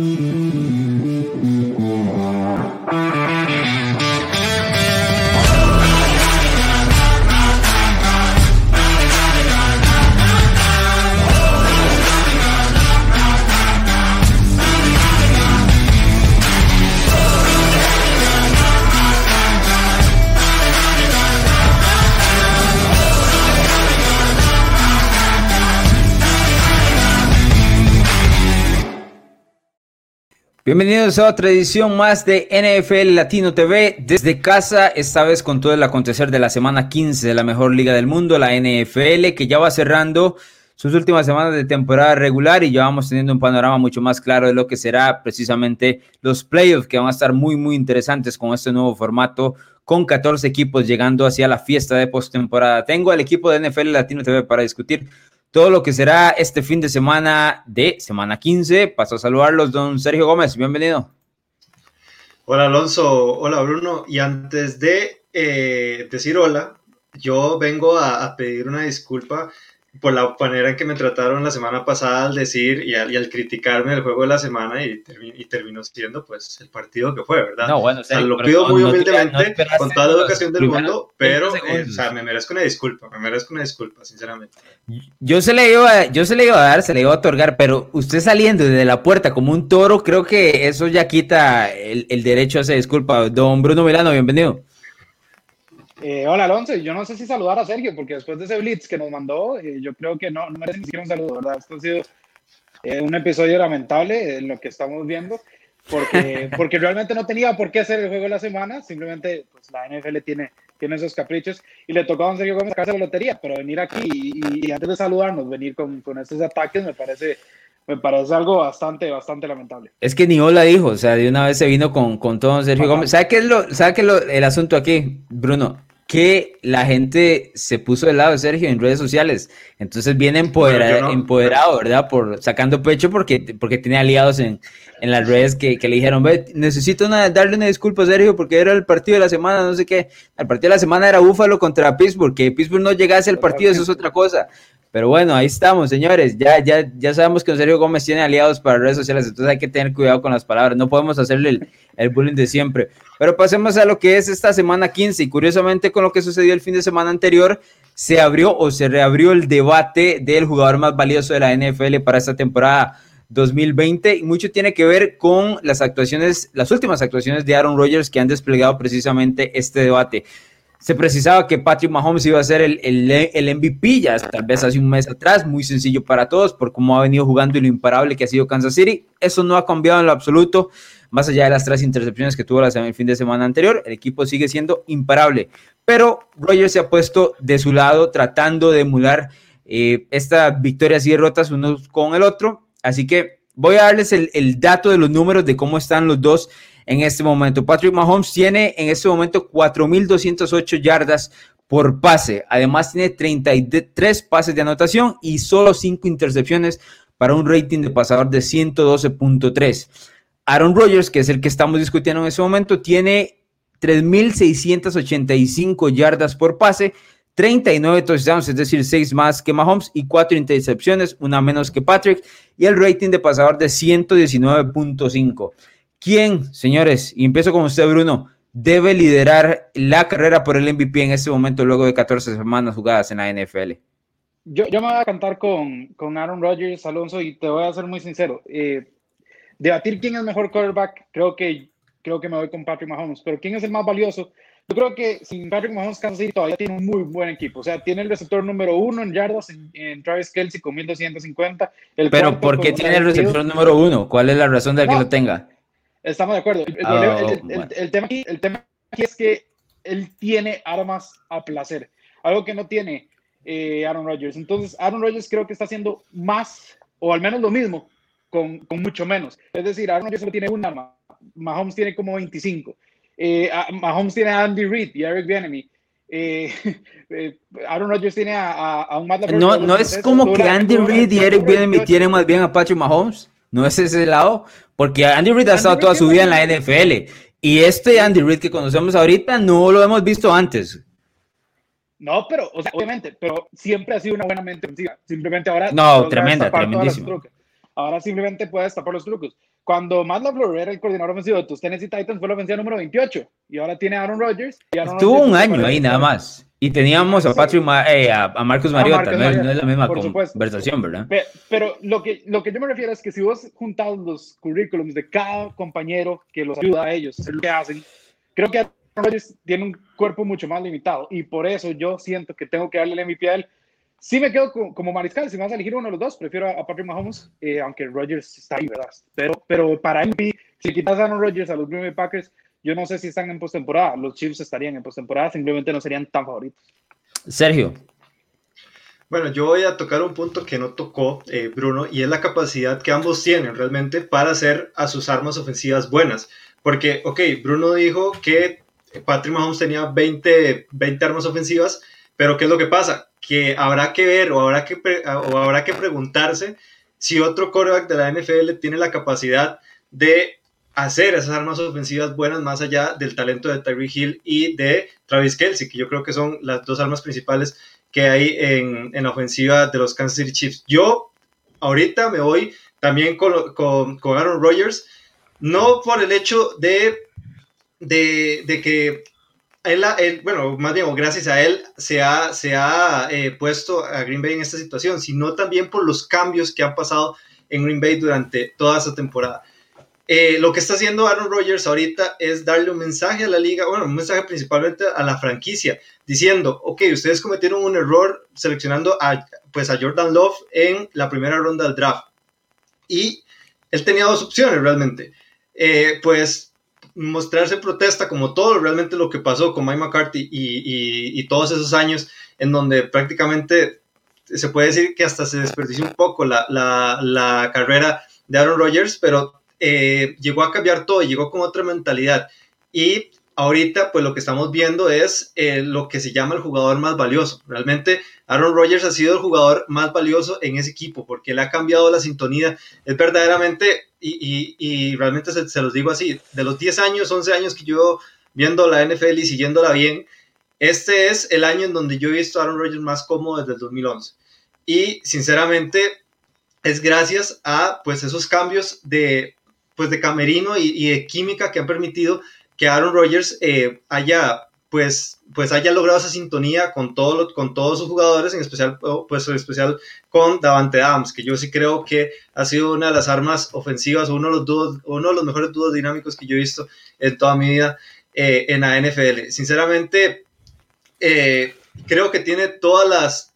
Mm-hmm. Bienvenidos a otra edición más de NFL Latino TV desde casa, esta vez con todo el acontecer de la semana 15 de la mejor liga del mundo, la NFL, que ya va cerrando sus últimas semanas de temporada regular y ya vamos teniendo un panorama mucho más claro de lo que será precisamente los playoffs, que van a estar muy, muy interesantes con este nuevo formato, con 14 equipos llegando hacia la fiesta de postemporada. Tengo al equipo de NFL Latino TV para discutir todo lo que será este fin de semana de semana 15. Paso a saludarlos, don Sergio Gómez, bienvenido. Hola Alonso, hola Bruno, y antes de eh, decir hola, yo vengo a pedir una disculpa por la manera en que me trataron la semana pasada al decir y al, criticarme el juego de la semana y, y, terminó siendo pues el partido que fue, ¿verdad? No, bueno, lo pido muy humildemente, con toda la educación del mundo, pero eh, o sea, me merezco una disculpa, me merezco una disculpa, sinceramente. Yo se le iba, yo se le iba a dar, se le iba a otorgar, pero usted saliendo desde la puerta como un toro, creo que eso ya quita el, el derecho a esa disculpa. Don Bruno Milano, bienvenido. Eh, hola Alonso, yo no sé si saludar a Sergio, porque después de ese blitz que nos mandó, eh, yo creo que no, no merece ni siquiera un saludo, ¿verdad? Esto ha sido eh, un episodio lamentable en lo que estamos viendo, porque, porque realmente no tenía por qué hacer el juego de la semana, simplemente pues, la NFL tiene, tiene esos caprichos y le tocó a Sergio Gómez sacarse la lotería, pero venir aquí y, antes de saludarnos, venir con, con estos ataques me parece me parece algo bastante, bastante lamentable. Es que ni hola dijo, o sea, de una vez se vino con, con todo Sergio Gómez. ¿Sabe qué es lo, sabe qué es lo, el asunto aquí, Bruno? Que la gente se puso del lado de Sergio en redes sociales. Entonces viene empoderado, ¿verdad? Por sacando pecho porque, porque tiene aliados en, en las redes que, que, le dijeron, ve, necesito darle una disculpa a Sergio porque era el partido de la semana, no sé qué. El partido de la semana era Búfalo contra Pittsburgh, que Pittsburgh no llegase al partido, eso es otra cosa. Pero bueno, ahí estamos, señores. Ya, ya, ya sabemos que Sergio Gómez tiene aliados para redes sociales, entonces hay que tener cuidado con las palabras. No podemos hacerle el, el, bullying de siempre. Pero pasemos a lo que es esta semana 15. Y curiosamente, con lo que sucedió el fin de semana anterior, se abrió o se reabrió el debate del jugador más valioso de la NFL para esta temporada 2020. Y mucho tiene que ver con las actuaciones, las últimas actuaciones de Aaron Rodgers que han desplegado precisamente este debate se precisaba que Patrick Mahomes iba a ser el, el, MVP ya tal vez hace un mes atrás, muy sencillo para todos por cómo ha venido jugando y lo imparable que ha sido Kansas City. Eso no ha cambiado en lo absoluto, más allá de las tres intercepciones que tuvo el fin de semana anterior, el equipo sigue siendo imparable. Pero Rogers se ha puesto de su lado tratando de emular eh, estas victorias y derrotas unos con el otro. Así que voy a darles el, el dato de los números de cómo están los dos en este momento. Patrick Mahomes tiene en este momento 4.208 yardas por pase. Además tiene 33 pases de anotación y solo 5 intercepciones para un rating de pasador de 112.3. Aaron Rodgers, que es el que estamos discutiendo en este momento, tiene 3.685 yardas por pase, 39 touchdowns, es decir, 6 más que Mahomes y 4 intercepciones, una menos que Patrick, y el rating de pasador de 119.5. ¿Quién, señores, y empiezo con usted, Bruno, debe liderar la carrera por el MVP en este momento luego de 14 semanas jugadas en la NFL? Yo, yo me voy a cantar con, con Aaron Rodgers, Alonso, y te voy a ser muy sincero. Eh, debatir quién es el mejor quarterback, creo que, creo que me voy con Patrick Mahomes, pero quién es el más valioso, yo creo que sin Patrick Mahomes, Kansas City todavía tiene un muy buen equipo. O sea, tiene el receptor número uno en yardas en, Travis Kelsey con 1250. El pero ¿por qué tiene el receptor número uno? ¿Cuál es la razón de que lo tenga? Estamos de acuerdo. El, oh, tema aquí, el tema aquí es que él tiene armas a placer, algo que no tiene eh, Aaron Rodgers. Entonces, Aaron Rodgers creo que está haciendo más, o al menos lo mismo, con, con mucho menos. Es decir, Aaron Rodgers solo tiene un arma, Mahomes tiene como 25. Eh, Mahomes tiene a Andy Reid y Eric Bieniemy. Eh, eh, Aaron Rodgers tiene a, a, un Matt No, no es como que Andy Reid y Eric Bieniemy tienen más bien a Patrick Mahomes. No es ese lado, porque Andy Reid ha estado toda su vida en la NFL. Y este Andy Reid que conocemos ahorita no lo hemos visto antes. No, pero, obviamente, pero siempre ha sido una buena mente Simplemente ahora. No, tremenda, tremendísima. Ahora simplemente puede destapar los trucos. cuando Matt LaFleur era el coordinador ofensivo de tus Tennessee Titans, fue la ofensiva número 28 y ahora tiene Aaron Rodgers. Estuvo un año ahí nada más. Y teníamos a Patrick eh, a, Marcus Mariota, no, es la misma conversación, ¿verdad? Pero, lo, que, lo que yo me refiero es que si vos juntás los currículums de cada compañero que los ayuda a ellos, es lo que hacen, creo que tiene un cuerpo mucho más limitado y por eso yo siento que tengo que darle el MVP a él Sí me quedo como, mariscal, si me vas a elegir uno de los dos, prefiero a, Patrick Mahomes, eh, aunque Rodgers está ahí, ¿verdad? Pero, pero para mí, si quitas a Aaron Rodgers a los Green Bay Packers, yo no sé si están en postemporada. Los Chiefs estarían en postemporada, simplemente no serían tan favoritos. Sergio. Bueno, yo voy a tocar un punto que no tocó eh, Bruno y es la capacidad que ambos tienen realmente para hacer a sus armas ofensivas buenas. Porque, ok, Bruno dijo que Patrick Mahomes tenía 20, 20 armas ofensivas, pero ¿qué es lo que pasa? que habrá que ver o habrá que, o habrá que preguntarse si otro quarterback de la NFL tiene la capacidad de hacer esas armas ofensivas buenas más allá del talento de Tyree Hill y de Travis Kelsey, que yo creo que son las dos armas principales que hay en, en la ofensiva de los Kansas City Chiefs. Yo ahorita me voy también con, con, con Aaron Rodgers, no por el hecho de, de, de que él, bueno, más bien, gracias a él se ha, se ha eh, puesto a Green Bay en esta situación, sino también por los cambios que han pasado en Green Bay durante toda esta temporada. Eh, lo que está haciendo Aaron Rodgers ahorita es darle un mensaje a la liga, bueno, un mensaje principalmente a la franquicia, diciendo, ok, ustedes cometieron un error seleccionando a, pues a Jordan Love en la primera ronda del draft. Y él tenía dos opciones realmente. Eh, pues mostrarse protesta como todo realmente lo que pasó con Mike McCarthy y, todos esos años en donde prácticamente se puede decir que hasta se desperdició un poco la, carrera de Aaron Rodgers, pero eh, llegó a cambiar todo, llegó con otra mentalidad y ahorita pues lo que estamos viendo es eh, lo que se llama el jugador más valioso. Realmente Aaron Rodgers ha sido el jugador más valioso en ese equipo porque le ha cambiado la sintonía. Es verdaderamente, y, realmente se, los digo así, de los 10 años, 11 años que yo viendo la NFL y siguiéndola bien, este es el año en donde yo he visto a Aaron Rodgers más cómodo desde el 2011. Y sinceramente es gracias a pues esos cambios de pues de camerino y, y de química que han permitido que Aaron Rodgers eh, haya pues, pues haya logrado esa sintonía con, todo con todos sus jugadores, en especial, pues, en especial con Davante Adams, que yo sí creo que ha sido una de las armas ofensivas, uno de los, dúos, uno de los mejores dúos dinámicos que yo he visto en toda mi vida eh, en la NFL. Sinceramente, eh, creo que tiene todas las,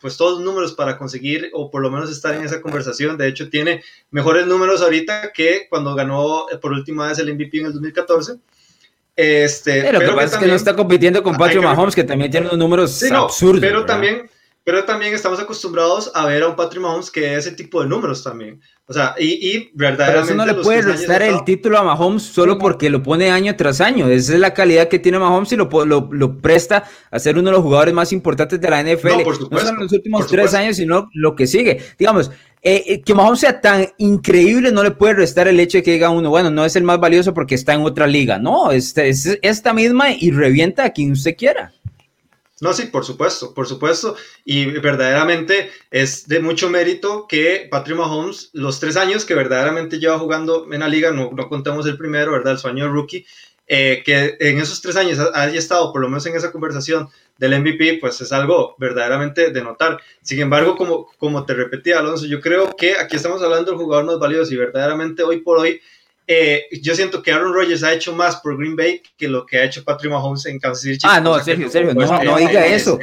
pues todos los números para conseguir o por lo menos estar en esa conversación. De hecho, tiene mejores números ahorita que cuando ganó por última vez el MVP en el 2014. Este, pero lo que pasa es que no está compitiendo con Patrick Mahomes, que también tiene unos números absurdos. Pero también, pero también estamos acostumbrados a ver a un Patrick Mahomes que ese tipo de números también. O sea, y, y verdaderamente. Pero eso no le puede restar el título a Mahomes solo porque lo pone año tras año. Esa es la calidad que tiene Mahomes y lo, lo, lo presta a ser uno de los jugadores más importantes de la NFL. No, por supuesto, no los últimos tres años, sino lo que sigue. Digamos, eh, eh, que Mahomes sea tan increíble no le puede restar el hecho de que diga uno, bueno, no es el más valioso porque está en otra liga. No, es, es esta misma y revienta a quien usted quiera. No, sí, por supuesto, por supuesto. Y verdaderamente es de mucho mérito que Patrick Mahomes, los tres años que verdaderamente lleva jugando en la liga, no, no contamos el primero, ¿verdad? El sueño de rookie, eh, que en esos tres años haya estado por lo menos en esa conversación del MVP, pues es algo verdaderamente de notar. Sin embargo, como, como te repetí, Alonso, yo creo que aquí estamos hablando del jugador más valioso y verdaderamente hoy por hoy, eh, yo siento que Aaron Rodgers ha hecho más por Green Bay que lo que ha hecho Patrick Mahomes en Kansas City. Ah, no, Sergio, Sergio, no, no diga eso.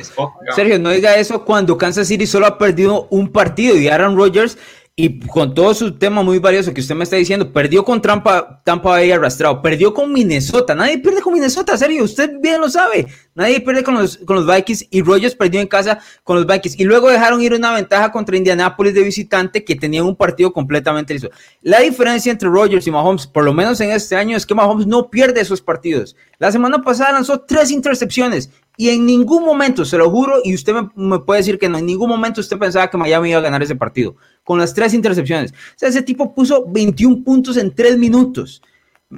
Sergio, no diga eso cuando Kansas City solo ha perdido un partido y Aaron Rodgers y con todo su tema muy valioso que usted me está diciendo, perdió con Tampa, Tampa Bay arrastrado, perdió con Minnesota, nadie pierde con Minnesota, serio, usted bien lo sabe, nadie pierde con los, con los Vikings y Rogers perdió en casa con los Vikings y luego dejaron ir una ventaja contra Indianapolis de visitante que tenían un partido completamente listo. La diferencia entre Rogers y Mahomes, por lo menos en este año, es que Mahomes no pierde esos partidos. La semana pasada lanzó tres intercepciones y en ningún momento, se lo juro, y usted me, puede decir que no, en ningún momento usted pensaba que Miami iba a ganar ese partido, con las tres intercepciones. O sea, ese tipo puso 21 puntos en tres minutos.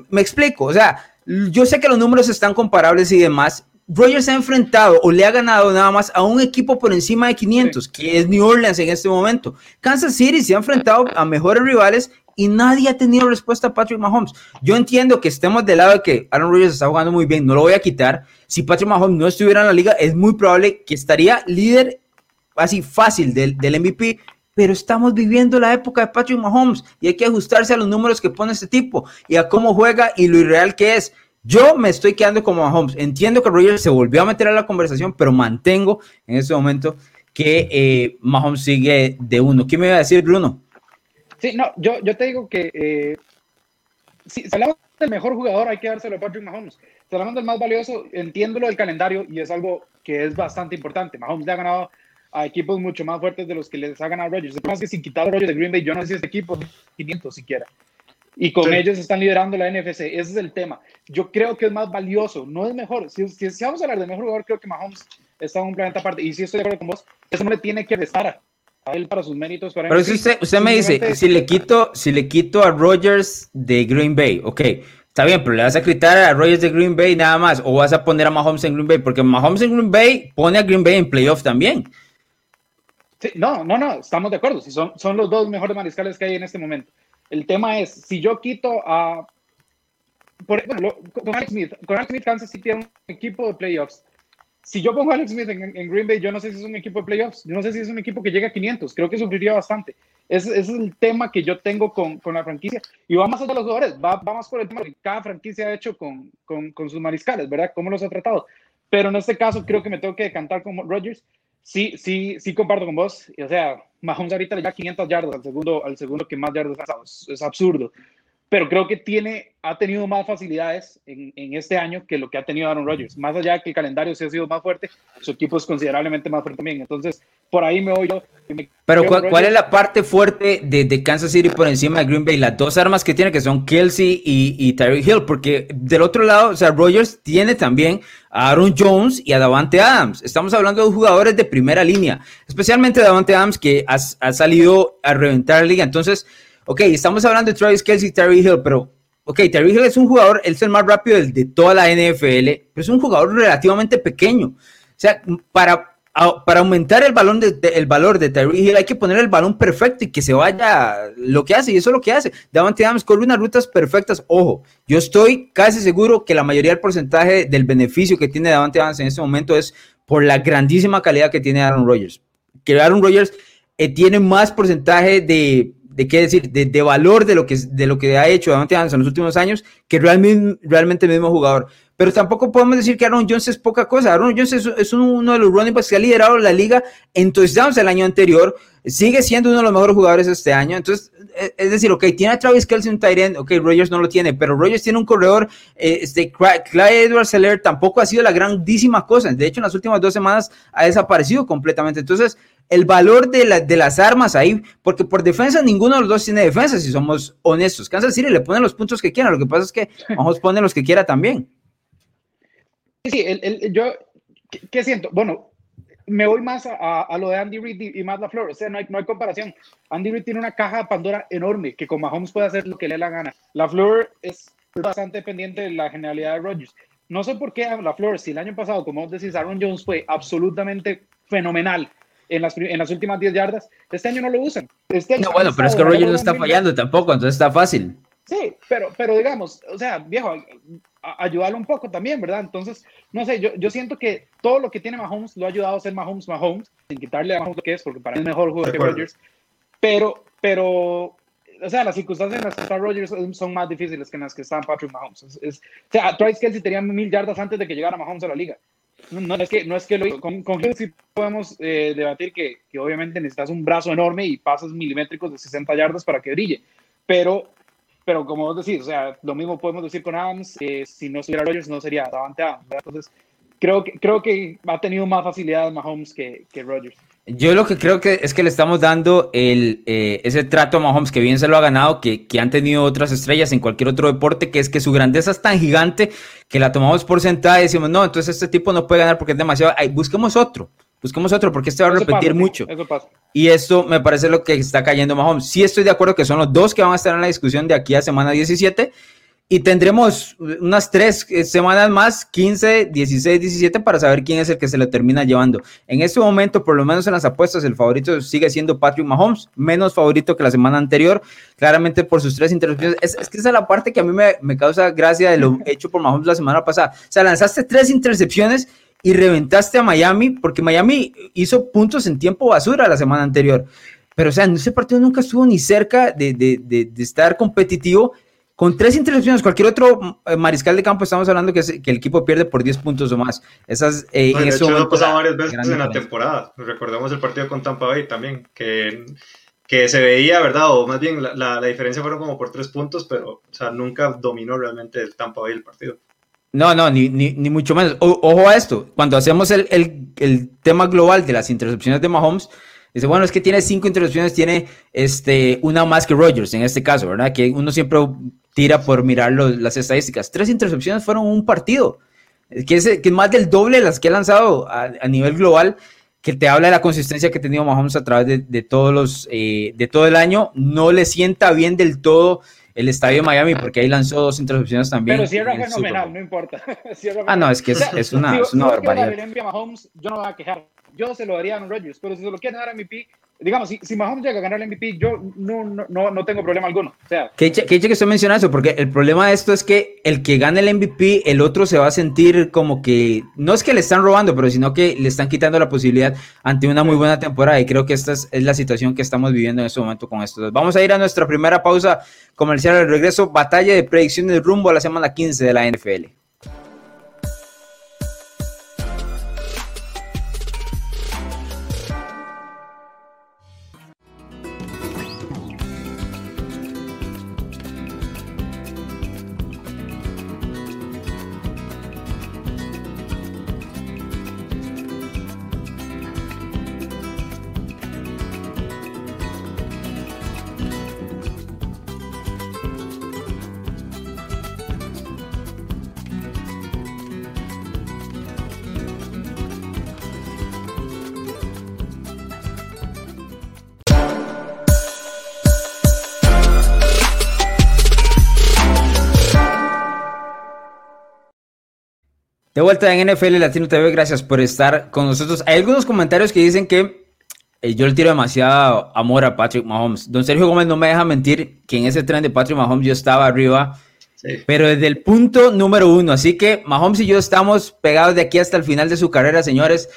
Me explico, o sea, yo sé que los números están comparables y demás, Rogers ha enfrentado o le ha ganado nada más a un equipo por encima de 500, que es New Orleans en este momento. Kansas City se ha enfrentado a mejores rivales y nadie ha tenido respuesta a Patrick Mahomes. Yo entiendo que estemos del lado de que Aaron Rodgers está jugando muy bien, no lo voy a quitar. Si Patrick Mahomes no estuviera en la liga, es muy probable que estaría líder así fácil del, del MVP, pero estamos viviendo la época de Patrick Mahomes y hay que ajustarse a los números que pone este tipo y a cómo juega y lo irreal que es. Yo me estoy quedando como Mahomes. Entiendo que Rodgers se volvió a meter a la conversación, pero mantengo en este momento que eh, Mahomes sigue de uno. ¿Qué me iba a decir, Bruno? Sí, no, yo, yo te digo que eh, si, hablamos del mejor jugador, hay que dárselo a Patrick Mahomes. Si hablamos del más valioso, entiendo lo del calendario y es algo que es bastante importante. Mahomes le ha ganado a equipos mucho más fuertes de los que les ha ganado Rodgers. El que sin quitar a Rodgers de Green Bay, yo no sé si este equipo 500 siquiera. Y con ellos están liderando la NFC. Ese es el tema. Yo creo que es más valioso, no es mejor. Si, si, vamos a hablar de mejor jugador, creo que Mahomes está en un planeta aparte. Y si estoy de acuerdo con vos, eso no le tiene que restar a él para sus méritos. Pero si usted, usted me dice, si le, quito, si le quito a Rodgers de Green Bay, ok, está bien, pero le vas a quitar a Rodgers de Green Bay nada más, o vas a poner a Mahomes en Green Bay, porque Mahomes en Green Bay pone a Green Bay en playoff también. Sí, no, no, no, estamos de acuerdo. Si son, son los dos mejores mariscales que hay en este momento. El tema es, si yo quito a... Por, bueno, con Alex Smith, con Alex Smith Kansas City tiene un equipo de playoffs si yo pongo a Alex Smith en, Green Bay, yo no sé si es un equipo de playoffs, yo no sé si es un equipo que llega a 500, creo que sufriría bastante. Ese, es el tema que yo tengo con, con, la franquicia. Y va más allá los jugadores, va, va, más por el tema que cada franquicia ha hecho con, con, con, sus mariscales, ¿verdad? ¿Cómo los ha tratado? Pero en este caso creo que me tengo que decantar con Rodgers. Sí, sí, sí comparto con vos. o sea, Mahomes ahorita le da 500 yardas al segundo, al segundo que más yardas ha dado. es absurdo pero creo que tiene, ha tenido más facilidades en, en, este año que lo que ha tenido Aaron Rodgers. Más allá de que el calendario sí ha sido más fuerte, su equipo es considerablemente más fuerte también. Entonces, por ahí me voy yo. pero ¿cuál, es la parte fuerte de, de, Kansas City por encima de Green Bay? Las dos armas que tiene, que son Kelsey y, y Tyreek Hill, porque del otro lado, o sea, Rodgers tiene también a Aaron Jones y a Davante Adams. Estamos hablando de jugadores de primera línea, especialmente Davante Adams, que ha, ha salido a reventar la liga. Entonces, ok, estamos hablando de Travis Kelsey y Terry Hill, pero, ok, Terry Hill es un jugador, él es el más rápido de, toda la NFL, pero es un jugador relativamente pequeño. O sea, para, para aumentar el, balón el valor de Terry Hill hay que poner el balón perfecto y que se vaya lo que hace, y eso es lo que hace. Davante Adams corre unas rutas perfectas. Ojo, yo estoy casi seguro que la mayoría del porcentaje del beneficio que tiene Davante Adams en este momento es por la grandísima calidad que tiene Aaron Rodgers. Que Aaron Rodgers eh, tiene más porcentaje de de qué decir, de, valor de lo, que, de lo que ha hecho Davante Adams en los últimos años, que realmente, realmente el mismo jugador. Pero tampoco podemos decir que Aaron Jones es poca cosa. Aaron Jones es, uno de los running backs que ha liderado la liga en touchdowns el año anterior. Sigue siendo uno de los mejores jugadores este año. Entonces, e, es decir, ok, tiene a Travis Kelsey un tight end, ok, Rogers no lo tiene, pero Rogers tiene un corredor, eh, este, Clyde Edwards Seller tampoco ha sido la grandísima cosa. De hecho, en las últimas dos semanas ha desaparecido completamente. Entonces, el valor de, de, las armas ahí, porque por defensa ninguno de los dos tiene defensa, si somos honestos. Kansas City le ponen los puntos que quieran, lo que pasa es que vamos poner los que quiera también. Sí, el, yo, ¿qué, siento? Bueno, me voy más a, lo de Andy Reid y, más la Flor, o sea, no hay, no hay comparación. Andy Reid tiene una caja de Pandora enorme que con Mahomes puede hacer lo que le dé la gana. La Flor es bastante pendiente de la genialidad de Rodgers. No sé por qué la Flor, si el año pasado, como decís, Aaron Jones fue absolutamente fenomenal en las, en las últimas 10 yardas. Este año no lo usan. Este no, bueno, pero es que Rogers no está fallando tampoco, entonces está fácil. Sí, pero, pero digamos, o sea, viejo, ayudarlo un poco también, ¿verdad? Entonces, no sé, yo, yo siento que todo lo que tiene Mahomes lo ha ayudado a ser Mahomes Mahomes, sin quitarle a Mahomes lo que es, porque para mí es mejor jugador que Rodgers. Pero, pero, o sea, las circunstancias en las que está Rodgers son más difíciles que en las que está Patrick Mahomes. Es, o sea, Travis Kelsey tenía mil yardas antes de que llegara Mahomes a la liga. No, es que, no es que lo, con, con sí podemos eh, debatir que, que, obviamente necesitas un brazo enorme y pasos milimétricos de 60 yardas para que brille, pero, pero como vos decís, o sea, lo mismo podemos decir con Adams, eh, si no estuviera Rodgers no sería Davante Adams, entonces creo que, creo que ha tenido más facilidad Mahomes que, que Rodgers. Yo lo que creo que es que le estamos dando el, eh, ese trato a Mahomes que bien se lo ha ganado, que, que, han tenido otras estrellas en cualquier otro deporte, que es que su grandeza es tan gigante que la tomamos por sentada y decimos, no, entonces este tipo no puede ganar porque es demasiado. Ay, busquemos otro, busquemos otro porque este va a repetir mucho. Y esto me parece lo que está cayendo Mahomes. Sí estoy de acuerdo que son los dos que van a estar en la discusión de aquí a semana 17 y tendremos unas tres eh, semanas más, 15, 16, 17, para saber quién es el que se lo termina llevando. En este momento, por lo menos en las apuestas, el favorito sigue siendo Patrick Mahomes, menos favorito que la semana anterior, claramente por sus tres interrupciones. Es, que esa es la parte que a mí me, me causa gracia de lo hecho por Mahomes la semana pasada. O sea, lanzaste tres intercepciones y reventaste a Miami, porque Miami hizo puntos en tiempo basura la semana anterior. Pero, o sea, ese partido nunca estuvo ni cerca de, de, de, de estar competitivo con tres intercepciones, cualquier otro eh, mariscal de campo, estamos hablando que, el equipo pierde por 10 puntos o más. Esas, eh, en eso ha pasado varias veces en la temporada. Recordemos el partido con Tampa Bay también, que, que se veía, ¿verdad? O más bien la, la, diferencia fueron como por tres puntos, pero o sea, nunca dominó realmente el Tampa Bay el partido. No, no, ni, ni, ni mucho menos. ojo a esto, cuando hacemos el, el, el tema global de las intercepciones de Mahomes, Dice, bueno, es que tiene cinco intercepciones, tiene este, una más que Rogers en este caso, ¿verdad? Que uno siempre tira por mirar las estadísticas. Tres intercepciones fueron un partido, que es, que más del doble de las que ha lanzado a, nivel global, que te habla de la consistencia que ha tenido Mahomes a través de, todos los, eh, de todo el año. No le sienta bien del todo el estadio Miami, porque ahí lanzó dos intercepciones también. Pero cierra fenomenal, no importa. ah, no, es que es, una, es una barbaridad. yo no me voy a quejar yo se lo daría a Aaron Rodgers, pero si se lo quieren dar a MVP, digamos, si, si Mahomes llega a ganar el MVP, yo no, no, no, tengo problema alguno. O sea, que que estoy mencionando eso, porque el problema de esto es que el que gane el MVP, el otro se va a sentir como que, no es que le están robando, pero sino que le están quitando la posibilidad ante una muy buena temporada. Y creo que esta es, es la situación que estamos viviendo en este momento con esto. Vamos a ir a nuestra primera pausa comercial al regreso, batalla de predicciones rumbo a la semana 15 de la NFL. De vuelta en NFL Latino TV, gracias por estar con nosotros. Hay algunos comentarios que dicen que eh, yo le tiro demasiado amor a Patrick Mahomes. Don Sergio Gómez no me deja mentir que en ese tren de Patrick Mahomes yo estaba arriba, pero desde el punto número uno. Así que Mahomes y yo estamos pegados de aquí hasta el final de su carrera, señores.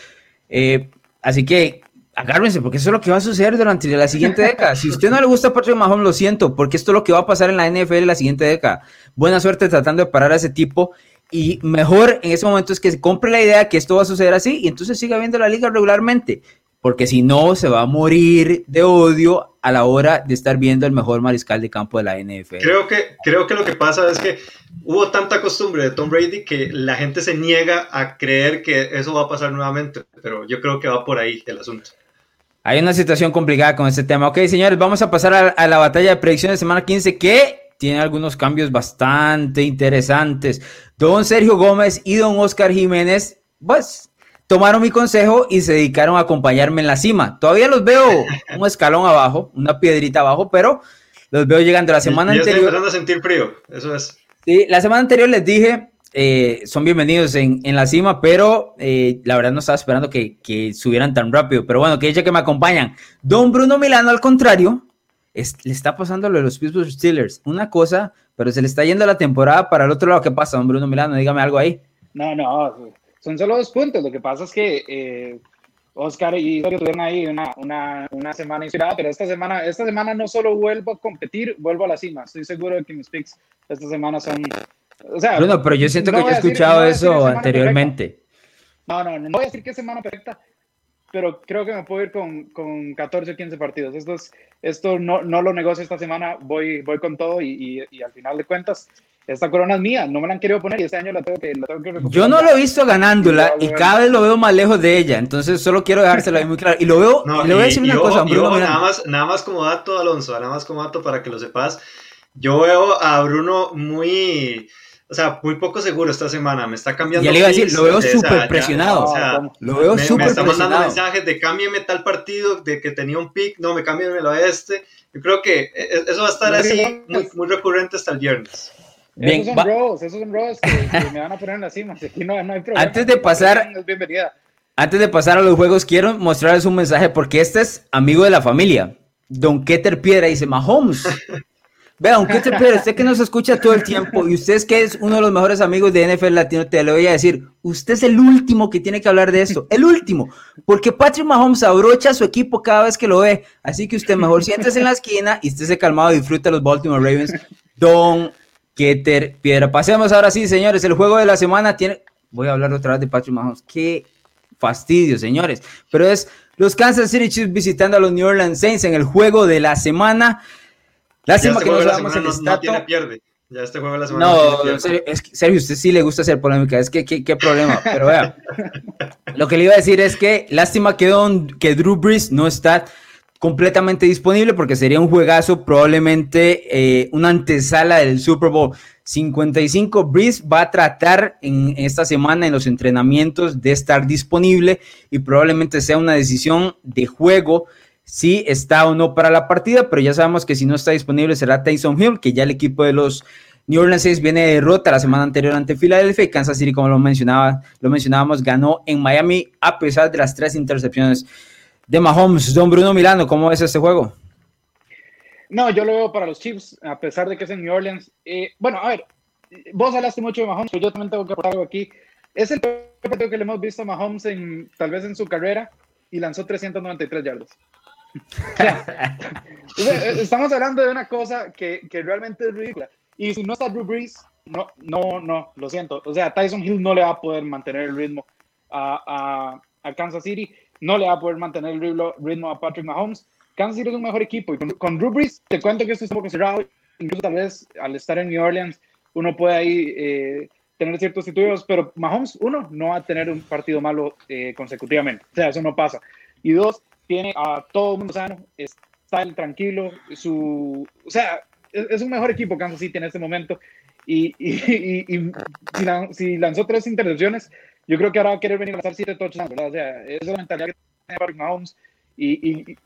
Eh, así que agárrense, porque eso es lo que va a suceder durante la siguiente década. Si a usted no le gusta Patrick Mahomes, lo siento, porque esto es lo que va a pasar en la NFL la siguiente década. Buena suerte tratando de parar a ese tipo y mejor en ese momento es que se compre la idea que esto va a suceder así y entonces siga viendo la liga regularmente, porque si no se va a morir de odio a la hora de estar viendo el mejor mariscal de campo de la NFL. Creo que, creo que lo que pasa es que hubo tanta costumbre de Tom Brady que la gente se niega a creer que eso va a pasar nuevamente, pero yo creo que va por ahí el asunto. Hay una situación complicada con este tema. Ok, señores, vamos a pasar a, a la batalla de predicciones de semana 15 que tiene algunos cambios bastante interesantes. Don Sergio Gómez y don Oscar Jiménez, pues, tomaron mi consejo y se dedicaron a acompañarme en la cima. Todavía los veo un escalón abajo, una piedrita abajo, pero los veo llegando la semana anterior. Estoy empezando a sentir frío, eso es. Sí, la semana anterior les dije, eh, son bienvenidos en, en, la cima, pero eh, la verdad no estaba esperando que, que, subieran tan rápido. Pero bueno, que dicha que me acompañan. Don Bruno Milano, al contrario, le está pasando lo de los Pittsburgh Steelers. Una cosa, pero se le está yendo la temporada para el otro lado. ¿Qué pasa, don Bruno Milano? Dígame algo ahí. No, no, son solo dos puntos. Lo que pasa es que eh, Oscar y Sergio tuvieron ahí una, una, una, semana inspirada, pero esta semana, esta semana no solo vuelvo a competir, vuelvo a la cima. Estoy seguro de que mis picks esta semana son... O sea, Bruno, pero yo siento que he escuchado eso anteriormente. No, no, no voy a decir que es semana perfecta, pero creo que me puedo ir con, con 14 o 15 partidos. Esto, es, esto no, no lo negocio esta semana, voy, voy con todo y, y, al final de cuentas, esta corona es mía, no me la han querido poner y este año la tengo que, la tengo que Yo no lo he visto ganándola y, cada vez lo veo más lejos de ella, entonces solo quiero dejárselo ahí muy claro. Y lo veo, le voy a decir una cosa, Bruno. nada, más, nada más como dato, Alonso, nada más como dato para que lo sepas. Yo veo a Bruno muy o sea, muy poco seguro esta semana, me está cambiando. Ya le iba a decir, lo veo súper presionado. o sea, lo veo súper presionado. Me está mandando mensajes de cámbiame tal partido, de que tenía un pick, no, me cámbiamelo a este. Yo creo que e, e, eso va a estar así muy, muy recurrente hasta el viernes. esos son robos, esos son robos que, me van a poner en la cima. Aquí no, no hay problema. Antes de pasar, antes de pasar a los juegos, quiero mostrarles un mensaje porque este es amigo de la familia. Don Keter Piedra dice, Mahomes. Vea, Don Keter Piedra, usted que nos escucha todo el tiempo y usted es que es uno de los mejores amigos de NFL Latino, te lo voy a decir, usted es el último que tiene que hablar de esto, el último, porque Patrick Mahomes abrocha a su equipo cada vez que lo ve, así que usted mejor siéntese en la esquina y estése calmado disfruta los Baltimore Ravens. Don Keter Piedra. Pasemos ahora sí, señores, el juego de la semana tiene, voy a hablar otra vez de Patrick Mahomes, qué fastidio, señores, pero es los Kansas City Chiefs visitando a los New Orleans Saints en el juego de la semana. Lástima este que no sabemos el no, tiene pierde. Ya este juego de la semana no, no Sergio, es que, Sergio, usted sí le gusta hacer polémica, es que qué, problema, pero vea, lo que le iba a decir es que lástima que, don, que Drew Brees no está completamente disponible porque sería un juegazo, probablemente eh, una antesala del Super Bowl 55. Breeze va a tratar en esta semana en los entrenamientos de estar disponible y probablemente sea una decisión de juego si está o no para la partida, pero ya sabemos que si no está disponible será Tyson Hill, que ya el equipo de los New Orleans Saints viene de derrota la semana anterior ante Filadelfia y Kansas City, como lo mencionaba, lo mencionábamos, ganó en Miami a pesar de las tres intercepciones de Mahomes. Don Bruno Milano, ¿cómo es este juego? No, yo lo veo para los Chiefs, a pesar de que es en New Orleans. Eh, bueno, a ver, vos hablaste mucho de Mahomes, pero yo también tengo que aportar algo aquí. Es el partido que le hemos visto a Mahomes en, tal vez en su carrera y lanzó 393 yardas. Estamos hablando de una cosa que, que, realmente es ridícula. Y si no está Drew Brees, no, no, no, lo siento. O sea, Tyson Hill no le va a poder mantener el ritmo a, a, a Kansas City no le va a poder mantener el ritmo a Patrick Mahomes. Kansas City es un mejor equipo y con, con Drew te cuento que esto es un poco cerrado, incluso tal vez al estar en New Orleans uno puede ahí eh, tener ciertos títulos, pero Mahomes, uno, no va a tener un partido malo eh, consecutivamente, o sea, eso no pasa. Y dos, tiene a todo el mundo sano, está tranquilo, su, o sea, es, un mejor equipo Kansas City en este momento y, y, y, si, lanzó tres intercepciones, yo creo que ahora va a querer venir a lanzar siete touchdowns, ¿verdad? O sea, es la mentalidad que tiene Patrick Mahomes y,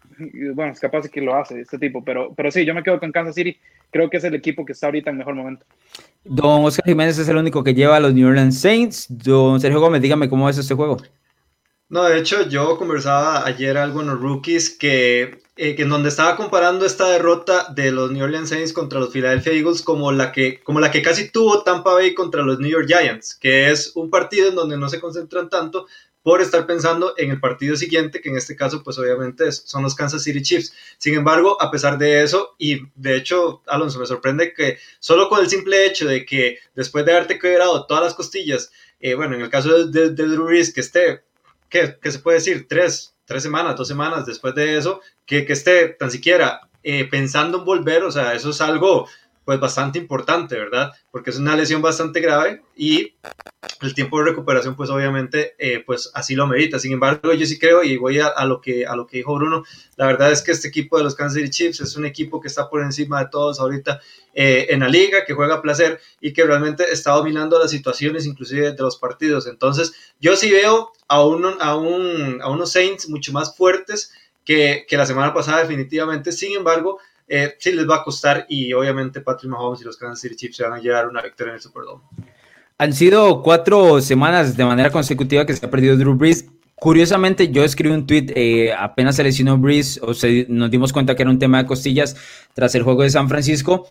bueno, es capaz de que lo hace este tipo, pero, pero sí, yo me quedo con Kansas City, creo que es el equipo que está ahorita en mejor momento. Don Oscar Jiménez es el único que lleva a los New Orleans Saints. Don Sergio Gómez, dígame cómo es este juego. No, de hecho, yo conversaba ayer algo en los rookies que, eh, que en donde estaba comparando esta derrota de los New Orleans Saints contra los Philadelphia Eagles como la que, como la que casi tuvo Tampa Bay contra los New York Giants, que es un partido en donde no se concentran tanto por estar pensando en el partido siguiente, que en este caso, pues obviamente son los Kansas City Chiefs. Sin embargo, a pesar de eso, y de hecho, Alonso, me sorprende que solo con el simple hecho de que después de haberte quebrado todas las costillas, eh, bueno, en el caso de, de, Drew Brees, que esté ¿qué, se puede decir? Tres, tres semanas, dos semanas después de eso, que, que esté tan siquiera eh, pensando en volver, o sea, eso es algo pues bastante importante, ¿verdad? Porque es una lesión bastante grave y el tiempo de recuperación pues obviamente eh, pues así lo merita. Sin embargo, yo sí creo y voy a, lo que, a lo que dijo Bruno, la verdad es que este equipo de los Kansas City Chiefs es un equipo que está por encima de todos ahorita eh, en la liga, que juega a placer y que realmente está dominando las situaciones inclusive de los partidos. Entonces, yo sí veo a, uno, a, un, a unos Saints mucho más fuertes que, que la semana pasada definitivamente. Sin embargo, eh, sí les va a costar y obviamente Patrick Mahomes y los Kansas City Chiefs se van a llevar una victoria en el Superdome. Han sido cuatro semanas de manera consecutiva que se ha perdido Drew Brees. Curiosamente, yo escribí un tweet eh, apenas se Brees, o nos dimos cuenta que era un tema de costillas tras el juego de San Francisco,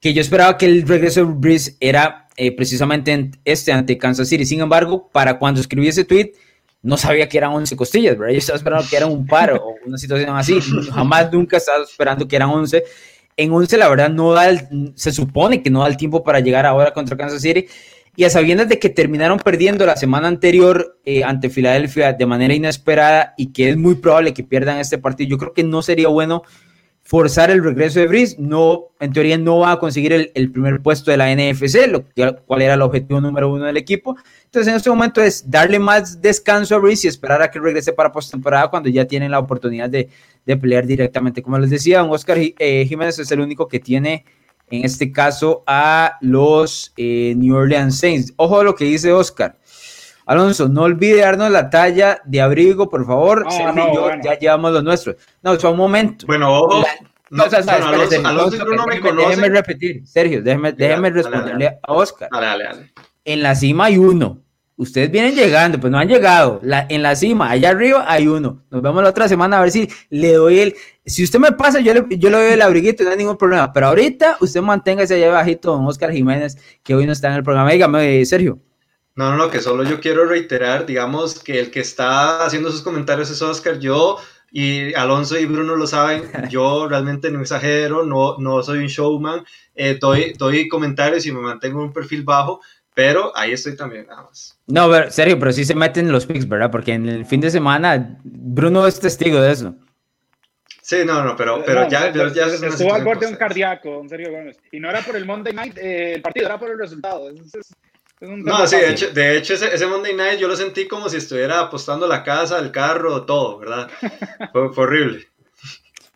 que yo esperaba que el regreso de Brees era eh, precisamente este ante Kansas City. Sin embargo, para cuando escribí ese tweet, no sabía que eran 11 costillas, ¿verdad? Yo estaba esperando que era un paro o una situación así. Jamás nunca estaba esperando que eran 11. En 11, la verdad, no da se supone que no da el tiempo para llegar ahora contra Kansas City. Y a sabiendas de que terminaron perdiendo la semana anterior eh, ante Filadelfia de manera inesperada y que es muy probable que pierdan este partido, yo creo que no sería bueno forzar el regreso de Brice. No, en teoría no va a conseguir el, primer puesto de la NFC, lo cual era el objetivo número uno del equipo. Entonces en este momento es darle más descanso a Brice y esperar a que regrese para postemporada cuando ya tienen la oportunidad de, pelear directamente. Como les decía, Oscar eh, Jiménez es el único que tiene en este caso a los eh, New Orleans Saints. Ojo a lo que dice Oscar. Alonso, no olvide darnos la talla de abrigo, por favor. ya llevamos lo nuestro. No, es un momento. Bueno, ojo, No, o sea, Alonso, y Bruno me. Déjeme repetir, Sergio, déjeme, déjeme responderle a Oscar. Dale, dale, dale. En la cima hay uno. Ustedes vienen llegando, pues no han llegado. La, en la cima, allá arriba hay uno. Nos vemos la otra semana a ver si le doy el. Si usted me pasa, yo le, yo le doy el abriguito, no hay ningún problema. Pero ahorita usted manténgase allá bajito, don Oscar Jiménez, que hoy no está en el programa. Dígame, Sergio. No, no, no, que solo yo quiero reiterar, digamos, que el que está haciendo sus comentarios es Oscar. Yo y Alonso y Bruno lo saben, yo realmente no exagero, no, no soy un showman, eh, doy, doy comentarios y me mantengo en un perfil bajo, pero ahí estoy también, nada más. No, pero, serio, pero sí se meten los picks, ¿verdad? Porque en el fin de semana Bruno es testigo de eso. Sí, no, no, pero, pero ya, ya, ya Estuvo al borde de un cardíaco, en serio, Gómez. Y no era por el Monday Night, eh, el partido era por el resultado. Es, no, sí, de hecho, de hecho ese, ese, Monday Night yo lo sentí como si estuviera apostando la casa, el carro, todo, ¿verdad? fue, horrible.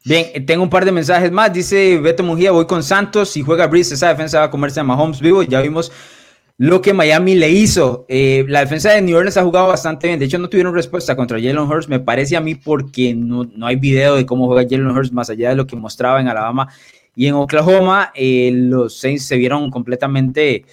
Bien, tengo un par de mensajes más. Dice Beto Mujía, voy con Santos. Si juega Breeze, esa defensa va a comerse a Mahomes vivo. Ya vimos lo que Miami le hizo. Eh, la defensa de New Orleans ha jugado bastante bien. De hecho, no tuvieron respuesta contra Jalen Hurts. Me parece a mí porque no, no hay video de cómo juega Jalen Hurts más allá de lo que mostraba en Alabama y en Oklahoma. Eh, los Saints se vieron completamente